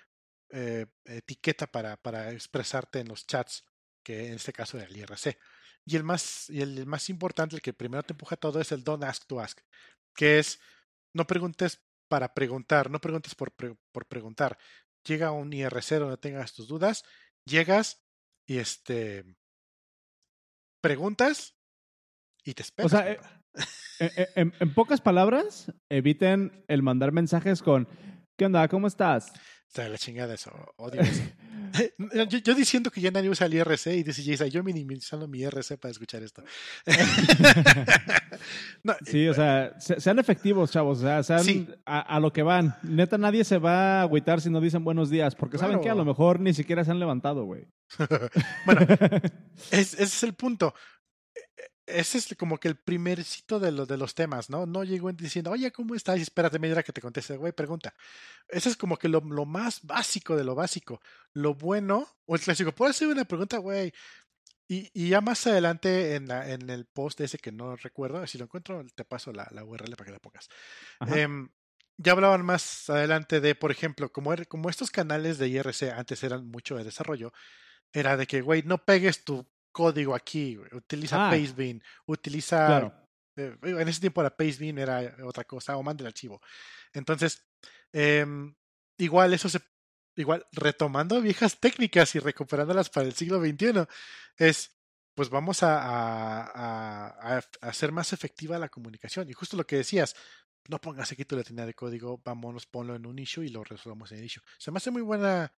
Speaker 1: eh, etiqueta para, para expresarte en los chats, que en este caso era el IRC. Y el más, y el más importante, el que primero te empuja todo, es el don't ask to ask, que es no preguntes para preguntar, no preguntes por, pre por preguntar. Llega un IRC donde tengas tus dudas, llegas y este preguntas y te esperas.
Speaker 2: O sea, eh, eh, en, en, pocas palabras, eviten el mandar mensajes con ¿Qué onda? ¿Cómo estás?
Speaker 1: Está la chingada eso, odio eso. Yo, yo, diciendo que ya nadie usa el IRC y dice Jason, yo minimizando mi IRC para escuchar esto.
Speaker 2: no, sí, o sea, sean efectivos, chavos, o sea, sean sí. a, a, lo que van. Neta, nadie se va a agüitar si no dicen buenos días, porque claro. saben que a lo mejor ni siquiera se han levantado, güey.
Speaker 1: bueno, es, ese es el punto ese es como que el primercito de, lo, de los temas, ¿no? No llegó diciendo, oye, ¿cómo estás? Y espérate media hora que te conteste, güey, pregunta. Ese es como que lo, lo, más básico de lo básico. Lo bueno, o el clásico, ¿puedo hacer una pregunta, güey? Y, y, ya más adelante en, la, en el post ese que no recuerdo, si lo encuentro, te paso la, la URL para que la pongas. Eh, ya hablaban más adelante de, por ejemplo, como, er, como estos canales de IRC antes eran mucho de desarrollo, era de que, güey, no pegues tu código aquí, utiliza ah. Pastebin, utiliza...
Speaker 2: Claro.
Speaker 1: Eh, en ese tiempo la Pastebin era otra cosa, o manda el archivo. Entonces, eh, igual eso se... Igual, retomando viejas técnicas y recuperándolas para el siglo XXI, es, pues vamos a, a, a, a hacer más efectiva la comunicación. Y justo lo que decías, no pongas aquí tu letra de código, vámonos, ponlo en un issue y lo resolvamos en el issue. Se me hace muy buena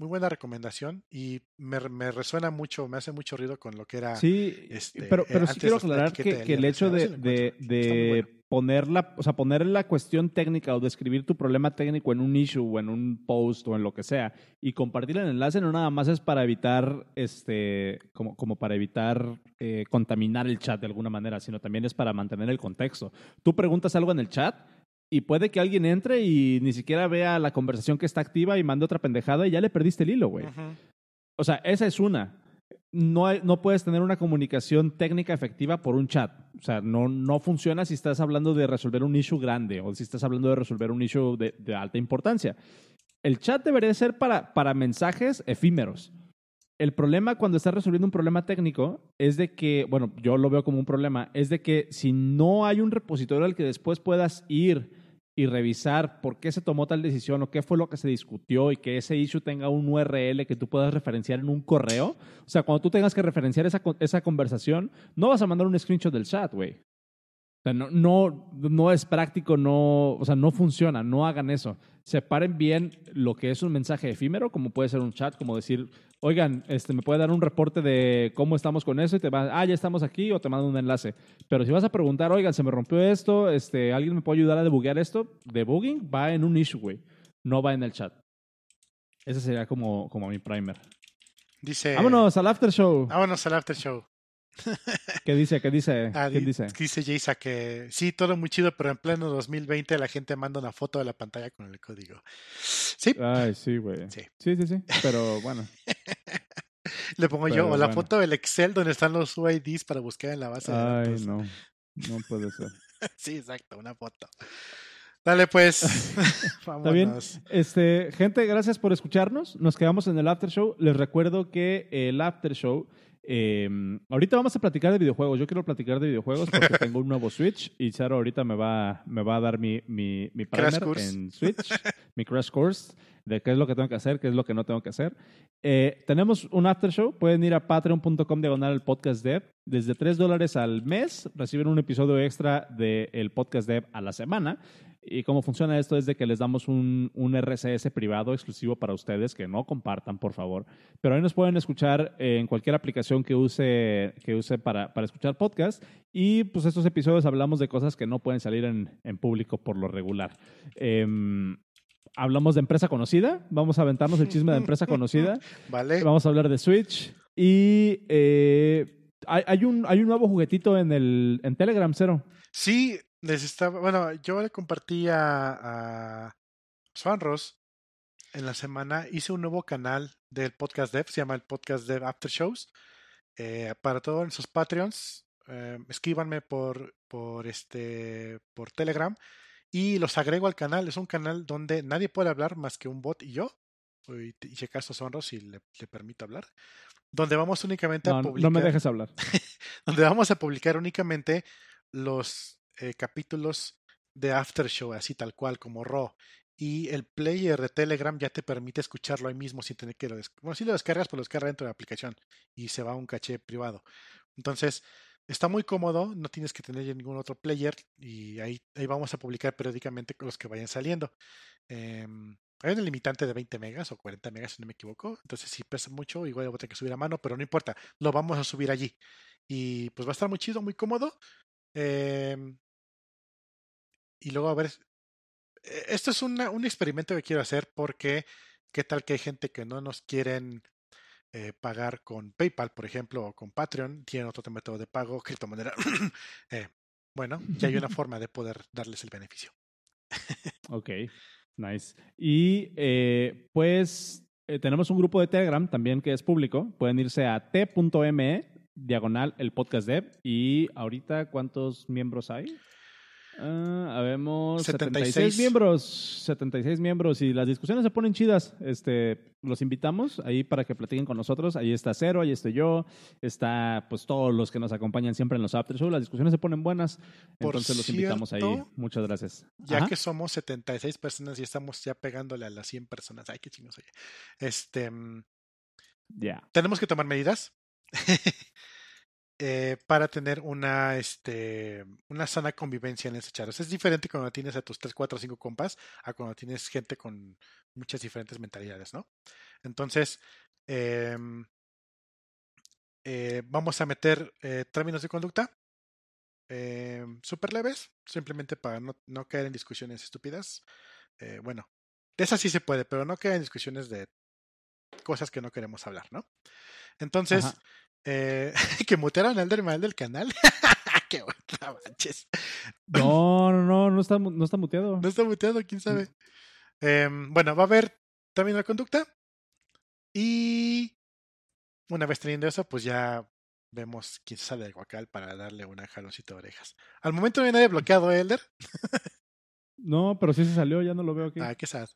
Speaker 1: muy buena recomendación y me, me, resuena mucho, me hace mucho ruido con lo que era.
Speaker 2: Sí,
Speaker 1: este,
Speaker 2: pero, pero
Speaker 1: eh,
Speaker 2: sí quiero aclarar que, que el hecho de, de, de poner la, o sea, poner la cuestión técnica o describir tu problema técnico en un issue o en un post o en lo que sea y compartir el enlace no nada más es para evitar, este, como, como para evitar eh, contaminar el chat de alguna manera, sino también es para mantener el contexto. Tú preguntas algo en el chat y puede que alguien entre y ni siquiera vea la conversación que está activa y mande otra pendejada y ya le perdiste el hilo, güey. Uh -huh. O sea, esa es una. no, hay- no puedes tener una comunicación técnica efectiva por un chat. O sea, no, no funciona si estás hablando de resolver un issue grande o si estás hablando de resolver un issue de, de alta importancia. El chat debería ser para, para mensajes efímeros. El problema cuando estás resolviendo un problema técnico es de que, bueno, yo lo veo como un problema, es de que si no hay un repositorio al que después puedas ir y revisar por qué se tomó tal decisión o qué fue lo que se discutió y que ese issue tenga un URL que tú puedas referenciar en un correo. O sea, cuando tú tengas que referenciar esa, esa conversación, no vas a mandar un screenshot del chat, güey. O sea, no, no, no es práctico, no, o sea, no funciona, no hagan eso. Separen bien lo que es un mensaje efímero, como puede ser un chat, como decir, oigan, este, me puede dar un reporte de cómo estamos con eso y te va, ah, ya estamos aquí o te mando un enlace. Pero si vas a preguntar, oigan, se me rompió esto, este, ¿alguien me puede ayudar a debuguear esto? Debugging va en un issue, güey, no va en el chat. Ese sería como, como mi primer.
Speaker 1: Dice.
Speaker 2: Vámonos al after show.
Speaker 1: Vámonos al after show.
Speaker 2: ¿Qué dice? ¿Qué dice?
Speaker 1: Ah,
Speaker 2: ¿Qué
Speaker 1: di-
Speaker 2: dice?
Speaker 1: dice que sí, todo muy chido, pero en pleno 2020 la gente manda una foto de la pantalla con el código. Sí,
Speaker 2: Ay, sí, güey.
Speaker 1: Sí.
Speaker 2: Sí, sí, sí. Pero bueno.
Speaker 1: le pongo yo. O la
Speaker 2: bueno.
Speaker 1: foto del Excel donde están los UIDs para buscar en la base de
Speaker 2: Ay,
Speaker 1: datos.
Speaker 2: no. No puede ser.
Speaker 1: Sí, exacto, una foto. Dale, pues.
Speaker 2: Está bien.
Speaker 1: Vámonos.
Speaker 2: Este, gente, gracias por escucharnos. Nos quedamos en el after show. Les recuerdo que el after show. Eh, ahorita vamos a platicar de videojuegos. Yo quiero platicar de videojuegos porque tengo un nuevo Switch y Charo ahorita me va, me va a dar mi, mi, mi primer en Switch, mi crash course de qué es lo que tengo que hacer, qué es lo que no tengo que hacer. Eh, tenemos un after show. Pueden ir a patreon.com diagonal el podcast dev. Desde 3 dólares al mes reciben un episodio extra del podcast dev a la semana. Y cómo funciona esto es de que les damos un, un RSS privado exclusivo para ustedes, que no compartan, por favor. Pero ahí nos pueden escuchar en cualquier aplicación que use, que use para, para escuchar podcast. Y pues estos episodios hablamos de cosas que no pueden salir en, en público por lo regular. Em, hablamos de empresa conocida. Vamos a aventarnos el chisme de empresa conocida.
Speaker 1: Vale.
Speaker 2: Vamos a hablar de Switch. Y eh, hay, hay un, hay un nuevo juguetito en, el, en Telegram, Cero.
Speaker 1: Sí, les estaba. Bueno, yo le compartí a, a Swanros en la semana. Hice un nuevo canal del podcast Dev, se llama el Podcast Dev After Shows. Eh, para todos sus Patreons, eh, escríbanme por, por, este, por Telegram y los agrego al canal. Es un canal donde nadie puede hablar más que un bot y yo. Y, y si acaso Swanros y le, le permito hablar. Donde vamos únicamente a
Speaker 2: No,
Speaker 1: publicar
Speaker 2: no me dejes hablar.
Speaker 1: donde vamos a publicar únicamente los eh, capítulos de After Show, así tal cual, como Raw. Y el player de Telegram ya te permite escucharlo ahí mismo sin tener que lo descargar. Bueno, si lo descargas, pues lo descarga dentro de la aplicación y se va a un caché privado. Entonces, está muy cómodo, no tienes que tener ningún otro player y ahí, ahí vamos a publicar periódicamente los que vayan saliendo. Em, hay un limitante de 20 megas o 40 megas, si no me equivoco. Entonces, si pesa mucho, igual voy a tener que subir a mano, pero no importa, lo vamos a subir allí. Y pues va a estar muy chido, muy cómodo. Em, y luego a ver. eh, Esto es una- un experimento que quiero hacer porque qué tal que hay gente que no nos quieren eh, pagar con PayPal, por ejemplo, o con Patreon, tienen otro método de pago, criptomoneda. eh, bueno, ya hay una forma de poder darles el beneficio.
Speaker 2: Ok, nice. Y eh, pues tenemos un grupo de Telegram también que es público. Pueden irse a t.me diagonal el podcast dev. Y ahorita, ¿cuántos miembros hay? Ah, habemos 76.
Speaker 1: 76.
Speaker 2: miembros. 76 miembros. Y las discusiones se ponen chidas. Este, los invitamos ahí para que platiquen con nosotros. Ahí está Cero, ahí estoy yo. Está pues todos los que nos acompañan siempre en los after show. Las discusiones se ponen buenas.
Speaker 1: Por
Speaker 2: Entonces los invitamos ahí. Muchas gracias.
Speaker 1: Ya
Speaker 2: Ajá.
Speaker 1: que somos 76 personas y estamos ya pegándole a las 100 personas. Ay, qué chingos oye. Este, mm,
Speaker 2: Ya.
Speaker 1: tenemos que tomar medidas eh, para tener una, este, una sana convivencia en. O sea, es diferente cuando tienes a tus 3, 4, 5 compas a cuando tienes gente con muchas diferentes mentalidades, ¿no? Entonces, em, eh, vamos a meter eh, términos de conducta em, súper leves, simplemente para no, no caer en discusiones estúpidas. Bueno, de esas sí se puede, pero no caer en discusiones de cosas que no queremos hablar, ¿no? Entonces. Eh, que mutearon al Enderman del canal. Qué bueno, no manches.
Speaker 2: No, no, no, no está, no está muteado.
Speaker 1: No está muteado, quién sabe. Em, bueno, va a haber término de conducta. Y una vez teniendo eso, pues ya vemos quién sale del guacal para darle una jaloncito de orejas. Al momento no hay nadie bloqueado, ¿eh, Elder.
Speaker 2: No, pero sí se salió, ya no lo veo aquí.
Speaker 1: Ah, qué sad.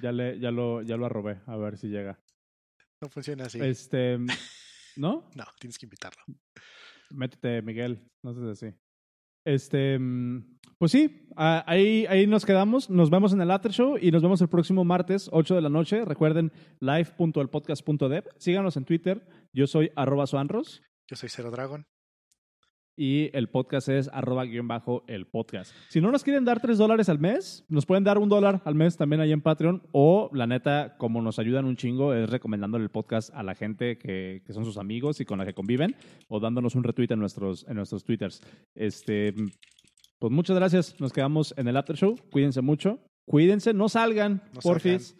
Speaker 2: Ya, le, ya, lo, ya lo arrobé, a ver si llega.
Speaker 1: No funciona así.
Speaker 2: Este, ¿no?
Speaker 1: No, tienes que invitarlo.
Speaker 2: Métete, Miguel, no sé si así. Este, pues sí, ah, ahí, ahí nos quedamos. Nos vemos en el After Show y nos vemos el próximo martes, 8 de la noche. Recuerden, live.elpodcast.dev. Síganos en Twitter. Yo soy arroba soanros
Speaker 1: Yo soy Cero Dragon.
Speaker 2: Y el podcast es arroba guion bajo el podcast. Si no nos quieren dar tres dólares al mes, nos pueden dar un dólar al mes también ahí en Patreon. O, la neta, como nos ayudan un chingo, es recomendándole el podcast a la gente que, que son sus amigos y con la que conviven, o dándonos un retweet en nuestros, en nuestros twitters. Este, pues muchas gracias. Nos quedamos en el After Show. Cuídense mucho. Cuídense, no salgan,
Speaker 1: No
Speaker 2: porfis.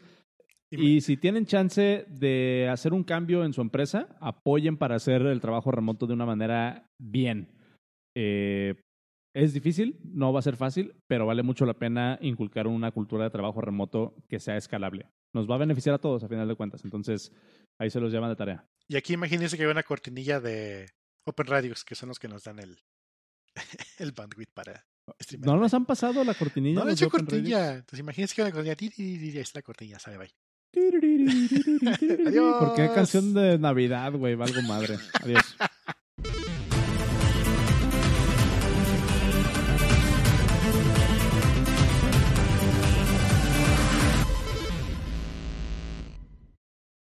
Speaker 1: Y
Speaker 2: Y si tienen chance de hacer un cambio en su empresa, apoyen para hacer el trabajo remoto de una manera bien. Eh, es difícil, no va a ser fácil, pero vale mucho la pena inculcar una cultura de trabajo remoto que sea escalable. Nos va a beneficiar a todos, a final de cuentas. Entonces, ahí se los llevan de tarea.
Speaker 1: Y aquí imagínense que hay una cortinilla de Open Radios, que son los que nos dan el, el bandwidth para streamear.
Speaker 2: ¿No nos han pasado la cortinilla?
Speaker 1: No le he hecho cortinilla. Entonces imagínense que hay una cortinilla. ti, ti, ti, ti, Es la cortinilla, sabe, bye.
Speaker 2: ¿Por qué
Speaker 1: Adiós.
Speaker 2: canción de Navidad, güey? Valgo madre. Adiós.